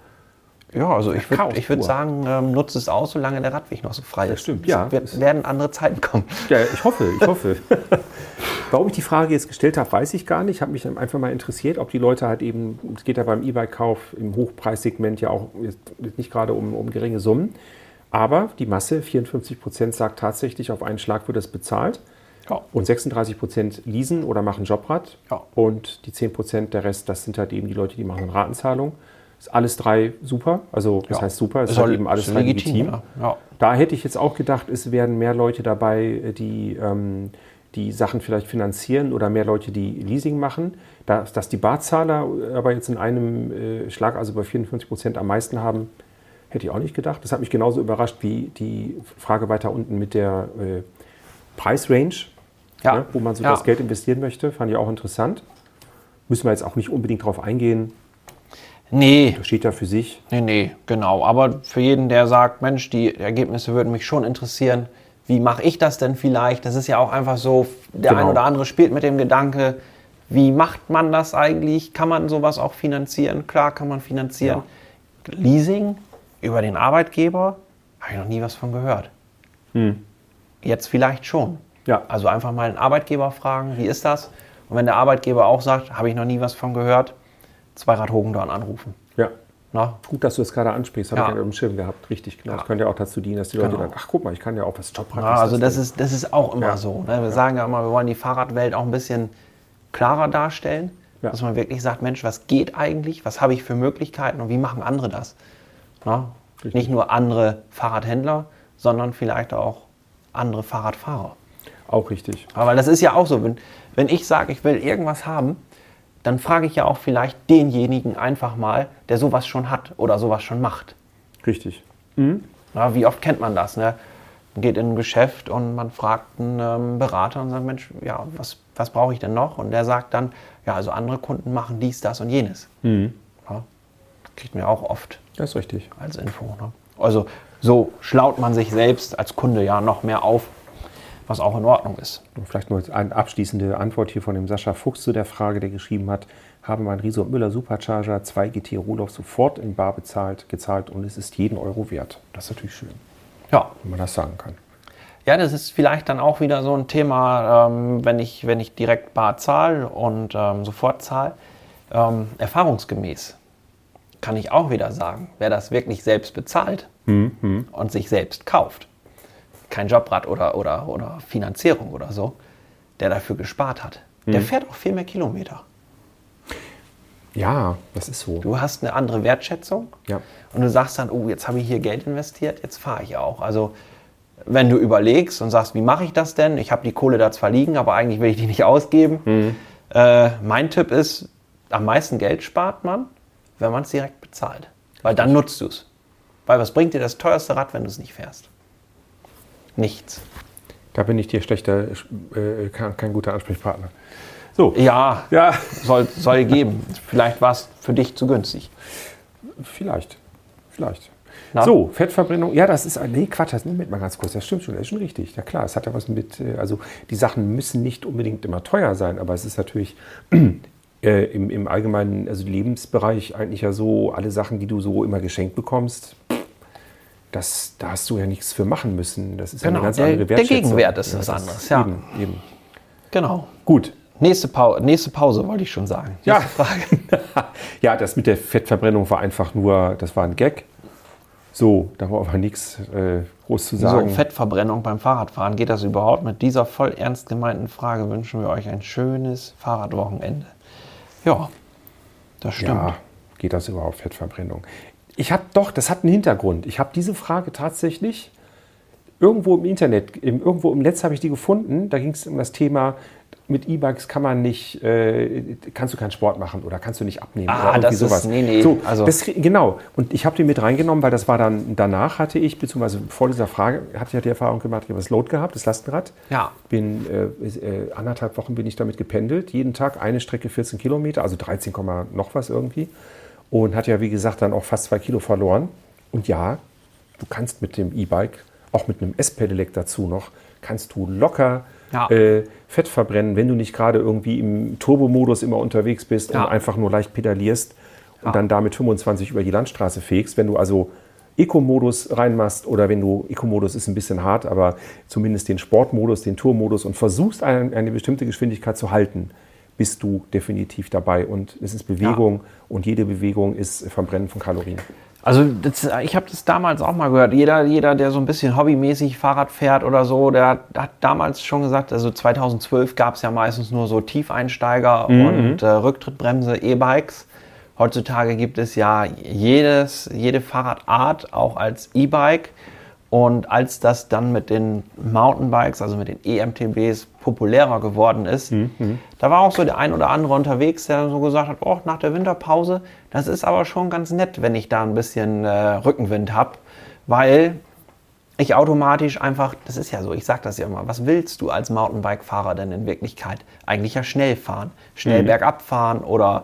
Ja, also ich würde ich würd sagen, ähm, nutzt es aus, solange der Radweg noch so frei ist. stimmt, Es ja. Wird, werden andere Zeiten kommen. Ja, ich hoffe, ich hoffe. Warum ich die Frage jetzt gestellt habe, weiß ich gar nicht. Ich habe mich einfach mal interessiert, ob die Leute halt eben, es geht ja beim E-Bike-Kauf im Hochpreissegment ja auch nicht gerade um, um geringe Summen. Aber die Masse, 54 Prozent, sagt tatsächlich, auf einen Schlag wird es bezahlt. Ja. Und 36 Prozent leasen oder machen Jobrad. Ja. Und die 10 Prozent, der Rest, das sind halt eben die Leute, die machen eine Ratenzahlung. Ist alles drei super. Also, das Ja. heißt super, es ist halt eben alles drei legitim, legitim. ja. Da hätte ich jetzt auch gedacht, es werden mehr Leute dabei, die ähm, die Sachen vielleicht finanzieren oder mehr Leute, die Leasing machen. Dass, dass die Barzahler aber jetzt in einem äh, Schlag, also bei 54 Prozent am meisten haben, hätte ich auch nicht gedacht. Das hat mich genauso überrascht wie die Frage weiter unten mit der äh, Preisrange, Ja. ne, wo man so das Geld investieren möchte. Fand ich auch interessant. Müssen wir jetzt auch nicht unbedingt drauf eingehen. Nee, Das steht ja für sich. nee, nee, genau. Aber für jeden, der sagt, Mensch, die Ergebnisse würden mich schon interessieren, wie mache ich das denn vielleicht? Das ist ja auch einfach so, der Genau. ein oder andere spielt mit dem Gedanke, wie macht man das eigentlich? Kann man sowas auch finanzieren? Klar kann man finanzieren. Leasing über den Arbeitgeber habe ich noch nie was von gehört. Jetzt vielleicht schon. Ja. Also einfach mal einen Arbeitgeber fragen, wie ist das? Und wenn der Arbeitgeber auch sagt, habe ich noch nie was von gehört, Zweirad Hogendorn anrufen. Ja. Na? Gut, dass du es gerade ansprichst, habe Ja. ich ja im Schirm gehabt. Richtig, genau. Ja. Das könnte ja auch dazu dienen, dass die Leute Genau. dann, ach guck mal, ich kann ja auch was Jobrad. Ja, also das ist, das ist auch immer Ja. so. Ne? Wir sagen ja immer, wir wollen die Fahrradwelt auch ein bisschen klarer darstellen. Dass man wirklich sagt, Mensch, was geht eigentlich? Was habe ich für Möglichkeiten und wie machen andere das? Na? Richtig. Nicht nur andere Fahrradhändler, sondern vielleicht auch andere Fahrradfahrer. auch richtig. Aber das ist ja auch so, wenn, wenn ich sage, ich will irgendwas haben, dann frage ich ja auch vielleicht denjenigen einfach mal, der sowas schon hat oder sowas schon macht. Richtig. Ja, wie oft kennt man das? Ne? Man geht in ein Geschäft und man fragt einen ähm, Berater und sagt, Mensch, ja, was, was brauche ich denn noch? Und der sagt dann, ja, also andere Kunden machen dies, das und jenes. Ja, kriegt mir auch oft Das ist richtig. als Info. Ne? Also so schlaut man sich selbst als Kunde ja noch mehr auf, was auch in Ordnung ist. Und vielleicht nur eine abschließende Antwort hier von dem Sascha Fuchs zu der Frage, der geschrieben hat, haben wir einen Riese und Müller Supercharger 2 GT Roloff sofort in Bar bezahlt, gezahlt und es ist jeden Euro wert. Das ist natürlich schön, Ja, wenn man das sagen kann. Ja, das ist vielleicht dann auch wieder so ein Thema, ähm, wenn, ich, wenn ich direkt bar zahle und ähm, sofort zahle. Ähm, erfahrungsgemäß kann ich auch wieder sagen, wer das wirklich selbst bezahlt und sich selbst kauft, kein Jobrad oder, oder, oder Finanzierung oder so, der dafür gespart hat, der fährt auch viel mehr Kilometer. Ja, das ist so. Du hast eine andere Wertschätzung Ja. und du sagst dann, oh, jetzt habe ich hier Geld investiert, jetzt fahre ich auch. Also wenn du überlegst und sagst, wie mache ich das denn? Ich habe die Kohle da zwar liegen, aber eigentlich will ich die nicht ausgeben. Äh, mein Tipp ist, am meisten Geld spart man, wenn man es direkt bezahlt. Weil dann nutzt du es. Weil was bringt dir das teuerste Rad, wenn du es nicht fährst? Nichts. Da bin ich dir schlechter, äh, kein, kein guter Ansprechpartner. So. Ja, Ja, soll, soll geben. Vielleicht war es für dich zu günstig. vielleicht. Vielleicht. Na? So, Fettverbrennung. Ja, das ist. Nee, Quatsch, das Moment mal ganz kurz. Das stimmt schon, das ist schon richtig. Ja, klar, es hat ja was mit. äh, Also, die Sachen müssen nicht unbedingt immer teuer sein, aber es ist natürlich. Äh, im, im allgemeinen also Lebensbereich eigentlich ja so, alle Sachen, die du so immer geschenkt bekommst, das, da hast du ja nichts für machen müssen. Das ist ja Genau, eine ganz der- andere der Wertschätzung. Gegenwert ist was das anderes, ja. Eben, eben. Genau. Gut, Nächste, Pau nächste Pause wollte ich schon sagen. Ja. Frage. ja, das mit der Fettverbrennung war einfach nur, das war ein Gag. So, da war aber nichts äh, groß zu So, sagen. Fettverbrennung beim Fahrradfahren. Geht das überhaupt? Mit dieser voll ernst gemeinten Frage wünschen wir euch ein schönes Fahrradwochenende. Ja, das stimmt. ja, geht das überhaupt, Fettverbrennung? Ich habe doch, das hat einen Hintergrund. Ich habe diese Frage tatsächlich irgendwo im Internet, im, irgendwo im Netz habe ich die gefunden. Da ging es um das Thema, mit E-Bikes kann man nicht, äh, kannst du keinen Sport machen oder kannst du nicht abnehmen Ah, oder das ist- sowas. nee, nee, So, also- das, genau. Und ich habe die mit reingenommen, weil das war dann, danach hatte ich, beziehungsweise vor dieser Frage, hatte ich ja die Erfahrung gemacht, ich habe das Load gehabt, das Lastenrad. Ja. Bin, äh, äh, anderthalb Wochen bin ich damit gependelt, jeden Tag eine Strecke 14 Kilometer, also 13, Komma noch was irgendwie. Und hat ja, wie gesagt, dann auch fast zwei Kilo verloren. Und ja, du kannst mit dem E-Bike, auch mit einem S-Pedelec dazu noch, kannst du locker Ja. äh, Fett verbrennen, wenn du nicht gerade irgendwie im Turbomodus immer unterwegs bist Ja. und einfach nur leicht pedalierst und Ja. dann damit 25 über die Landstraße fegst. Wenn du also Eco-Modus reinmachst oder wenn du, Eco-Modus ist ein bisschen hart, aber zumindest den Sportmodus, den Tourmodus und versuchst eine, eine bestimmte Geschwindigkeit zu halten, bist du definitiv dabei. Und es ist Bewegung und jede Bewegung ist Verbrennen von Kalorien. Also das, ich habe das damals auch mal gehört. Jeder, jeder, der so ein bisschen hobbymäßig Fahrrad fährt oder so, der hat, damals schon gesagt, also 2012 gab es ja meistens nur so Tiefeinsteiger und äh, Rücktrittbremse E-Bikes. Heutzutage gibt es ja jedes, jede Fahrradart auch als E-Bike. Und als das dann mit den Mountainbikes, also mit den EMTBs, populärer geworden ist, da war auch so der ein oder andere unterwegs, der so gesagt hat, oh, nach der Winterpause, das ist aber schon ganz nett, wenn ich da ein bisschen äh, Rückenwind habe, weil ich automatisch einfach, das ist ja so, ich sag das ja immer, was willst du als Mountainbike-Fahrer denn in Wirklichkeit? Eigentlich ja schnell fahren, schnell bergab fahren oder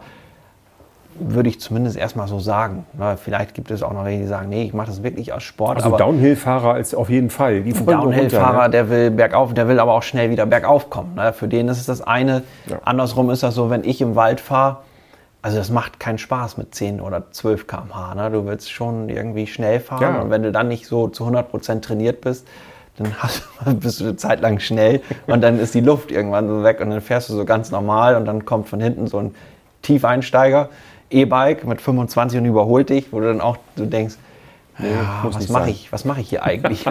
würde ich zumindest erstmal so sagen. Na, vielleicht gibt es auch noch welche, die sagen, nee, ich mache das wirklich aus Sport. Also Downhill-Fahrer als auf jeden Fall. Die Downhill-Fahrer, ne? der will bergauf, der will aber auch schnell wieder bergauf kommen. Ne? Für den ist es das eine. Ja. Andersrum ist das so, wenn ich im Wald fahre, also das macht keinen Spaß mit 10 oder 12 km/h. Ne? Du willst schon irgendwie schnell fahren Ja. und wenn du dann nicht so zu 100% trainiert bist, dann hast, bist du eine Zeit lang schnell und dann ist die Luft irgendwann so weg und dann fährst du so ganz normal und dann kommt von hinten so ein Tiefeinsteiger, E-Bike mit 25 und überholt dich, wo du dann auch du denkst, ja, muss was mache ich, was mache ich hier eigentlich?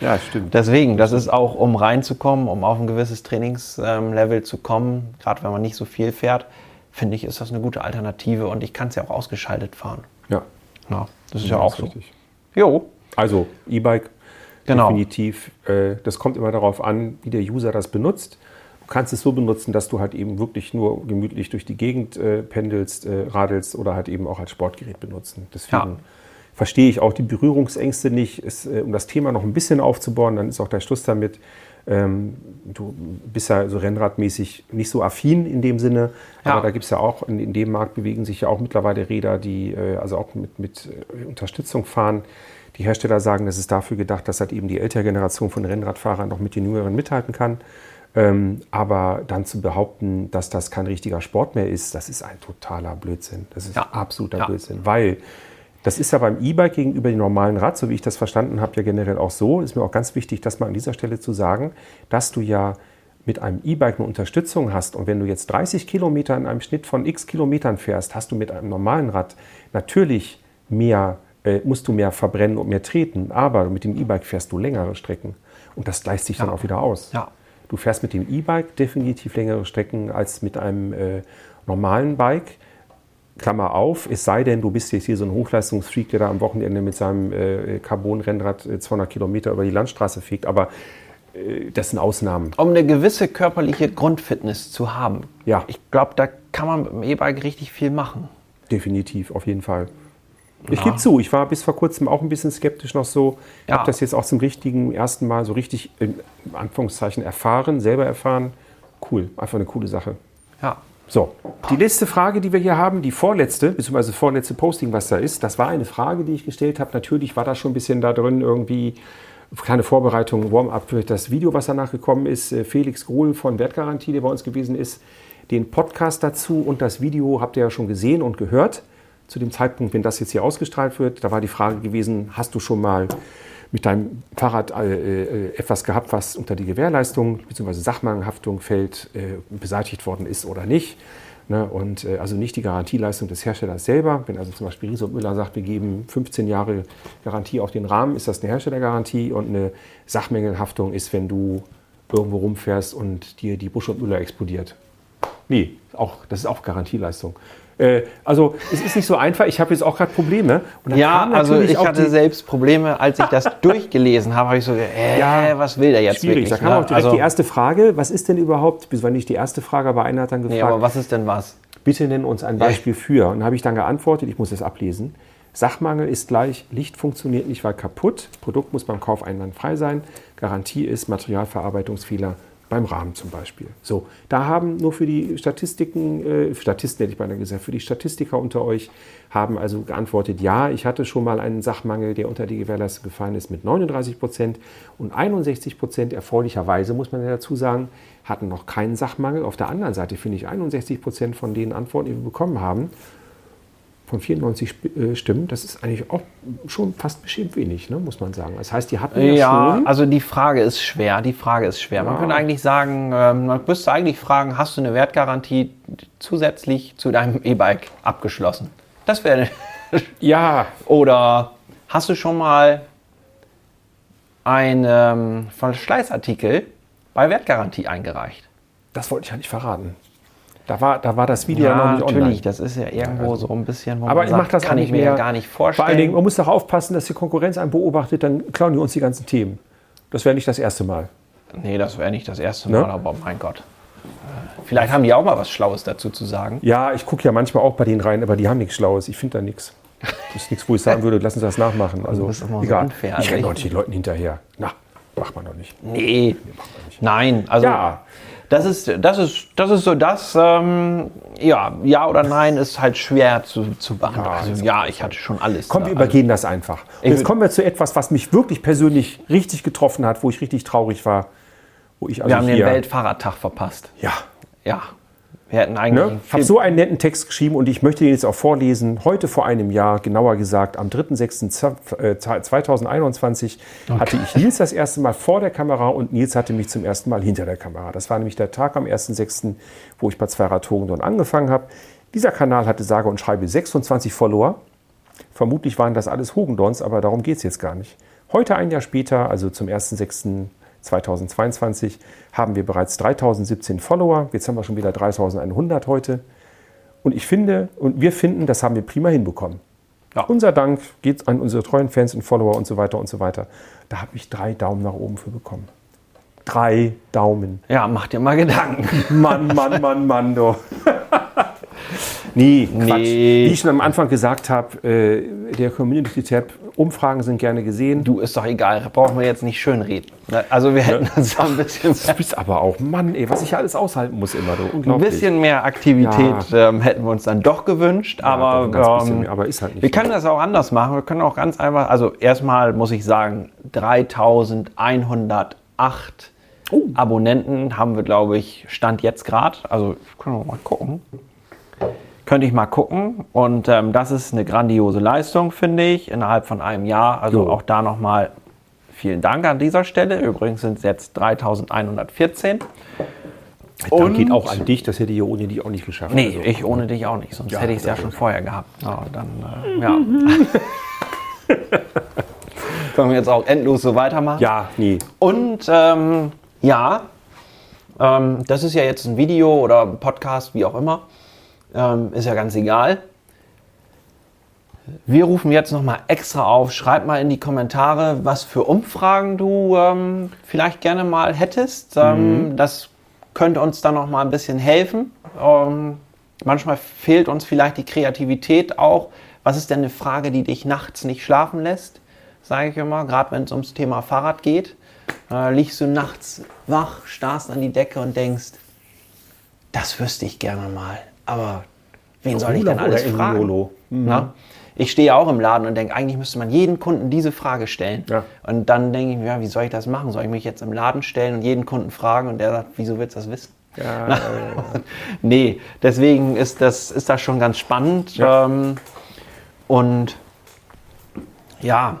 Ja, stimmt. Deswegen, das ist auch, um reinzukommen, um auf ein gewisses Trainingslevel zu kommen, gerade wenn man nicht so viel fährt, finde ich, ist das eine gute Alternative und ich kann es ja auch ausgeschaltet fahren. Ja, Ja, das ist ja, auch ist so. richtig. Jo, Also E-Bike, Genau. definitiv. Äh, das kommt immer darauf an, wie der User das benutzt. Du kannst es so benutzen, dass du halt eben wirklich nur gemütlich durch die Gegend äh, pendelst, äh, radelst oder halt eben auch als Sportgerät benutzen. Deswegen Ja. verstehe ich auch die Berührungsängste nicht. Es, äh, um das Thema noch ein bisschen aufzubauen, dann ist auch der Schluss damit. Ähm, du bist ja so rennradmäßig nicht so affin in dem Sinne, Ja. aber da gibt es ja auch, in, in dem Markt bewegen sich ja auch mittlerweile Räder, die äh, also auch mit, mit äh, Unterstützung fahren. Die Hersteller sagen, das ist dafür gedacht, dass halt eben die ältere Generation von Rennradfahrern noch mit den jüngeren mithalten kann. Ähm, aber dann zu behaupten, dass das kein richtiger Sport mehr ist, das ist ein totaler Blödsinn. Das ist Ja. absoluter Ja. Blödsinn, weil das ist ja beim E-Bike gegenüber dem normalen Rad, so wie ich das verstanden habe, ja generell auch so. Ist mir auch ganz wichtig, das mal an dieser Stelle zu sagen, dass du ja mit einem E-Bike eine Unterstützung hast. Und wenn du jetzt 30 Kilometer in einem Schnitt von x Kilometern fährst, hast du mit einem normalen Rad natürlich mehr, äh, musst du mehr verbrennen und mehr treten. Aber mit dem E-Bike fährst du längere Strecken. Und das gleicht sich dann Ja. auch wieder aus. Ja. Du fährst mit dem E-Bike definitiv längere Strecken als mit einem äh, normalen Bike. Klammer auf, es sei denn, du bist jetzt hier so ein Hochleistungsfreak, der da am Wochenende mit seinem äh, Carbon-Rennrad äh, 200 Kilometer über die Landstraße fegt, aber äh, das sind Ausnahmen. um eine gewisse körperliche Grundfitness zu haben. Ja. Ich glaube, da kann man mit dem E-Bike richtig viel machen. Definitiv, auf jeden Fall. Ich gebe zu, ich war bis vor kurzem auch ein bisschen skeptisch noch so. Ich Ja. habe das jetzt auch zum richtigen ersten Mal so richtig in Anführungszeichen erfahren, selber erfahren. Cool, einfach eine coole Sache. Ja. So, die letzte Frage, die wir hier haben, die vorletzte, beziehungsweise vorletzte Posting, was da ist, das war eine Frage, die ich gestellt habe. Natürlich war da schon ein bisschen da drin irgendwie kleine Vorbereitung, Warm-up für das Video, was danach gekommen ist. Äh, Felix Grohl von Wertgarantie, der bei uns gewesen ist, den Podcast dazu und das Video habt ihr ja schon gesehen und gehört. Zu dem Zeitpunkt, wenn das jetzt hier ausgestrahlt wird, da war die Frage gewesen, hast du schon mal mit deinem Fahrrad äh, äh, etwas gehabt, was unter die Gewährleistung bzw. Sachmangelhaftung fällt, äh, beseitigt worden ist oder nicht. Ne? Und äh, also nicht die Garantieleistung des Herstellers selber. Wenn also zum Beispiel Riese und Müller sagt, wir geben 15 Jahre Garantie auf den Rahmen, ist das eine Herstellergarantie und eine Sachmängelhaftung ist, wenn du irgendwo rumfährst und dir die Busch und Müller explodiert. Nee, auch, das ist auch Garantieleistung. Äh, also es ist nicht so einfach. Ich habe jetzt auch gerade Probleme. Ja, also ich hatte selbst Probleme, als ich das durchgelesen habe, habe ich so, äh, Ja, was will der jetzt Schwierig. wirklich? Da kam ne? auch direkt also, die erste Frage. Was ist denn überhaupt, das war nicht die erste Frage, aber einer hat dann Nee, gefragt, aber was ist denn was? bitte nenn uns ein Beispiel für. Und habe ich dann geantwortet, ich muss es ablesen. Sachmangel ist gleich, Licht funktioniert nicht, weil kaputt. Produkt muss beim Kauf einwandfrei sein. Garantie ist Materialverarbeitungsfehler beim Rahmen zum Beispiel. So, da haben nur für die Statistiken, äh, Statisten hätte ich beinahe gesagt, für die Statistiker unter euch haben also geantwortet, ja, ich hatte schon mal einen Sachmangel, der unter die Gewährleistung gefallen ist mit 39 Prozent und 61 Prozent erfreulicherweise, muss man ja dazu sagen, hatten noch keinen Sachmangel. Auf der anderen Seite finde ich 61 Prozent von den Antworten, die wir bekommen haben, von 94 Sp- äh, Stimmen, das ist eigentlich auch schon fast beschämt wenig, ne, muss man sagen. Das heißt, die hatten ja, Ja, schon. also die Frage ist schwer. Die Frage ist schwer. Man Ja. könnte eigentlich sagen, ähm, man müsste eigentlich fragen, hast du eine Wertgarantie zusätzlich zu deinem E-Bike abgeschlossen? Das wäre. Ja, Oder hast du schon mal einen ähm, Verschleißartikel bei Wertgarantie eingereicht? das wollte ich ja nicht verraten. Da war, da war das Video ja, noch nicht natürlich. online. Das ist ja irgendwo so ein bisschen, wo Aber man ich mache das kann ich nicht mir mehr. gar nicht Vor allen vorstellen. Dingen, man muss doch aufpassen, dass die Konkurrenz einen beobachtet, dann klauen die uns die ganzen Themen. Das wäre nicht das erste Mal. Nee, das wäre nicht das erste Ne? Mal, aber mein Gott. Äh, Vielleicht haben die auch mal was Schlaues dazu zu sagen. Ja, ich gucke ja manchmal auch bei denen rein, aber die haben nichts Schlaues. Ich finde da nichts. Das ist nichts, wo ich sagen würde, lassen Sie das nachmachen. Also, das ist immer so egal. unfair. Ich Also renne doch nicht den Leuten hinterher. Na, macht man doch nicht. Nee. Nein, also Ja. Das ist das ist das ist so das ähm, ja ja oder nein ist halt schwer zu, zu beantworten. Also, ja, ich hatte schon alles. Komm, wir übergehen das einfach. Und jetzt kommen wir zu etwas, was mich wirklich persönlich richtig getroffen hat, wo ich richtig traurig war. Wo ich also wir haben den Weltfahrradtag verpasst. Ja, Ja. Wir hätten eigentlich. Ne? Ich habe so einen netten Text geschrieben und ich möchte den jetzt auch vorlesen. Heute vor einem Jahr, genauer gesagt, am 3.6.2021 okay. hatte ich Nils das erste Mal vor der Kamera und Nils hatte mich zum ersten Mal hinter der Kamera. Das war nämlich der Tag am 1.6., wo ich bei Zweirad Hogendorn angefangen habe. Dieser Kanal hatte sage und schreibe 26 Follower. Vermutlich waren das alles Hogendorns, aber darum geht es jetzt gar nicht. Heute, ein Jahr später, also zum 1.6.2022, haben wir bereits 3017 Follower. Jetzt haben wir schon wieder 3100 heute. Und ich finde, und wir finden, das haben wir prima hinbekommen. Ja. Unser Dank geht an unsere treuen Fans und Follower und so weiter und so weiter. Da habe ich drei Daumen nach oben für bekommen. Drei Daumen. Ja, mach dir mal Gedanken. Mann, Mann, Mann, Mann, doch. Nee, Quatsch. Nee. Wie ich schon am Anfang gesagt habe, äh, der Community-Tab, Umfragen sind gerne gesehen. Du, ist doch egal, brauchen wir jetzt nicht schön reden. Ne, also wir hätten ja. uns ein bisschen... Du bist aber auch, Mann, ey, was ich alles aushalten muss immer. Du, ein bisschen mehr Aktivität ja. ähm, hätten wir uns dann doch gewünscht, ja, aber, doch ähm, mehr, aber ist halt nicht wir können das auch anders machen. Wir können auch ganz einfach, also erstmal muss ich sagen, 3108 oh. Abonnenten haben wir, glaube ich, Stand jetzt gerade. Also können wir mal gucken könnte ich mal gucken. Und ähm, das ist eine grandiose Leistung, finde ich, innerhalb von einem Jahr. Also jo. auch da nochmal vielen Dank an dieser Stelle. Übrigens sind es jetzt 3114. Dank und geht auch an dich, das hätte ich ohne dich auch nicht geschafft. Nee, also. ich ohne dich auch nicht, sonst ja, hätte ich es ja schon vorher gehabt. Ja, dann, äh, ja. Können wir jetzt auch endlos so weitermachen? Ja, nie. Und ähm, ja, ähm, das ist ja jetzt ein Video oder ein Podcast, wie auch immer. Ähm, ist ja ganz egal. Wir rufen jetzt nochmal extra auf. Schreib mal in die Kommentare, was für Umfragen du ähm, vielleicht gerne mal hättest. Ähm, mhm. Das könnte uns dann nochmal ein bisschen helfen. Ähm, manchmal fehlt uns vielleicht die Kreativität auch. Was ist denn eine Frage, die dich nachts nicht schlafen lässt? Sage ich immer, gerade wenn es ums Thema Fahrrad geht. Äh, liegst du nachts wach, starrst an die Decke und denkst, das wüsste ich gerne mal. Aber wen soll ich denn alles fragen? Mhm. Ich stehe auch im Laden und denke, eigentlich müsste man jeden Kunden diese Frage stellen. Ja. Und dann denke ich mir, ja, wie soll ich das machen? Soll ich mich jetzt im Laden stellen und jeden Kunden fragen und der sagt, wieso willst du das wissen? Ja, ja, nee, deswegen ist das, ist das schon ganz spannend. Ähm, und ja,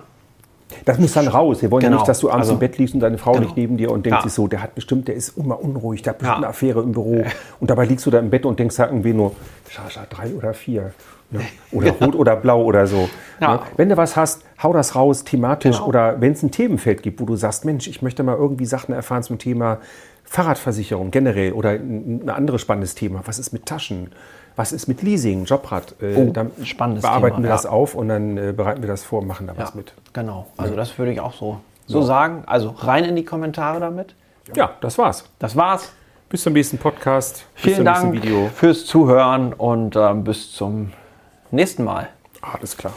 das muss dann raus. Wir wollen genau. ja nicht, dass du abends also, im Bett liegst und deine Frau genau. nicht neben dir und denkst ja. so, der hat bestimmt, der ist immer unruhig, der hat bestimmt ja. eine Affäre im Büro. Und dabei liegst du da im Bett und denkst da irgendwie nur, Schascha, drei oder vier. Ne? Oder rot oder blau oder so. Ne? Wenn du was hast, hau das raus, thematisch. Genau. Oder wenn es ein Themenfeld gibt, wo du sagst, Mensch, ich möchte mal irgendwie Sachen erfahren zum Thema Fahrradversicherung generell oder ein, anderes spannendes Thema. Was ist mit Taschen? Was ist mit Leasing, Jobrad? Äh, oh, dann spannendes bearbeiten Thema, wir das auf und dann äh, bereiten wir das vor und machen da ja, was mit. Genau, also das würde ich auch so, so sagen. Also rein in die Kommentare damit. Ja, das war's. Das war's. Bis zum nächsten Podcast. Vielen Dank Video. fürs Zuhören und ähm, bis zum nächsten Mal. Alles klar.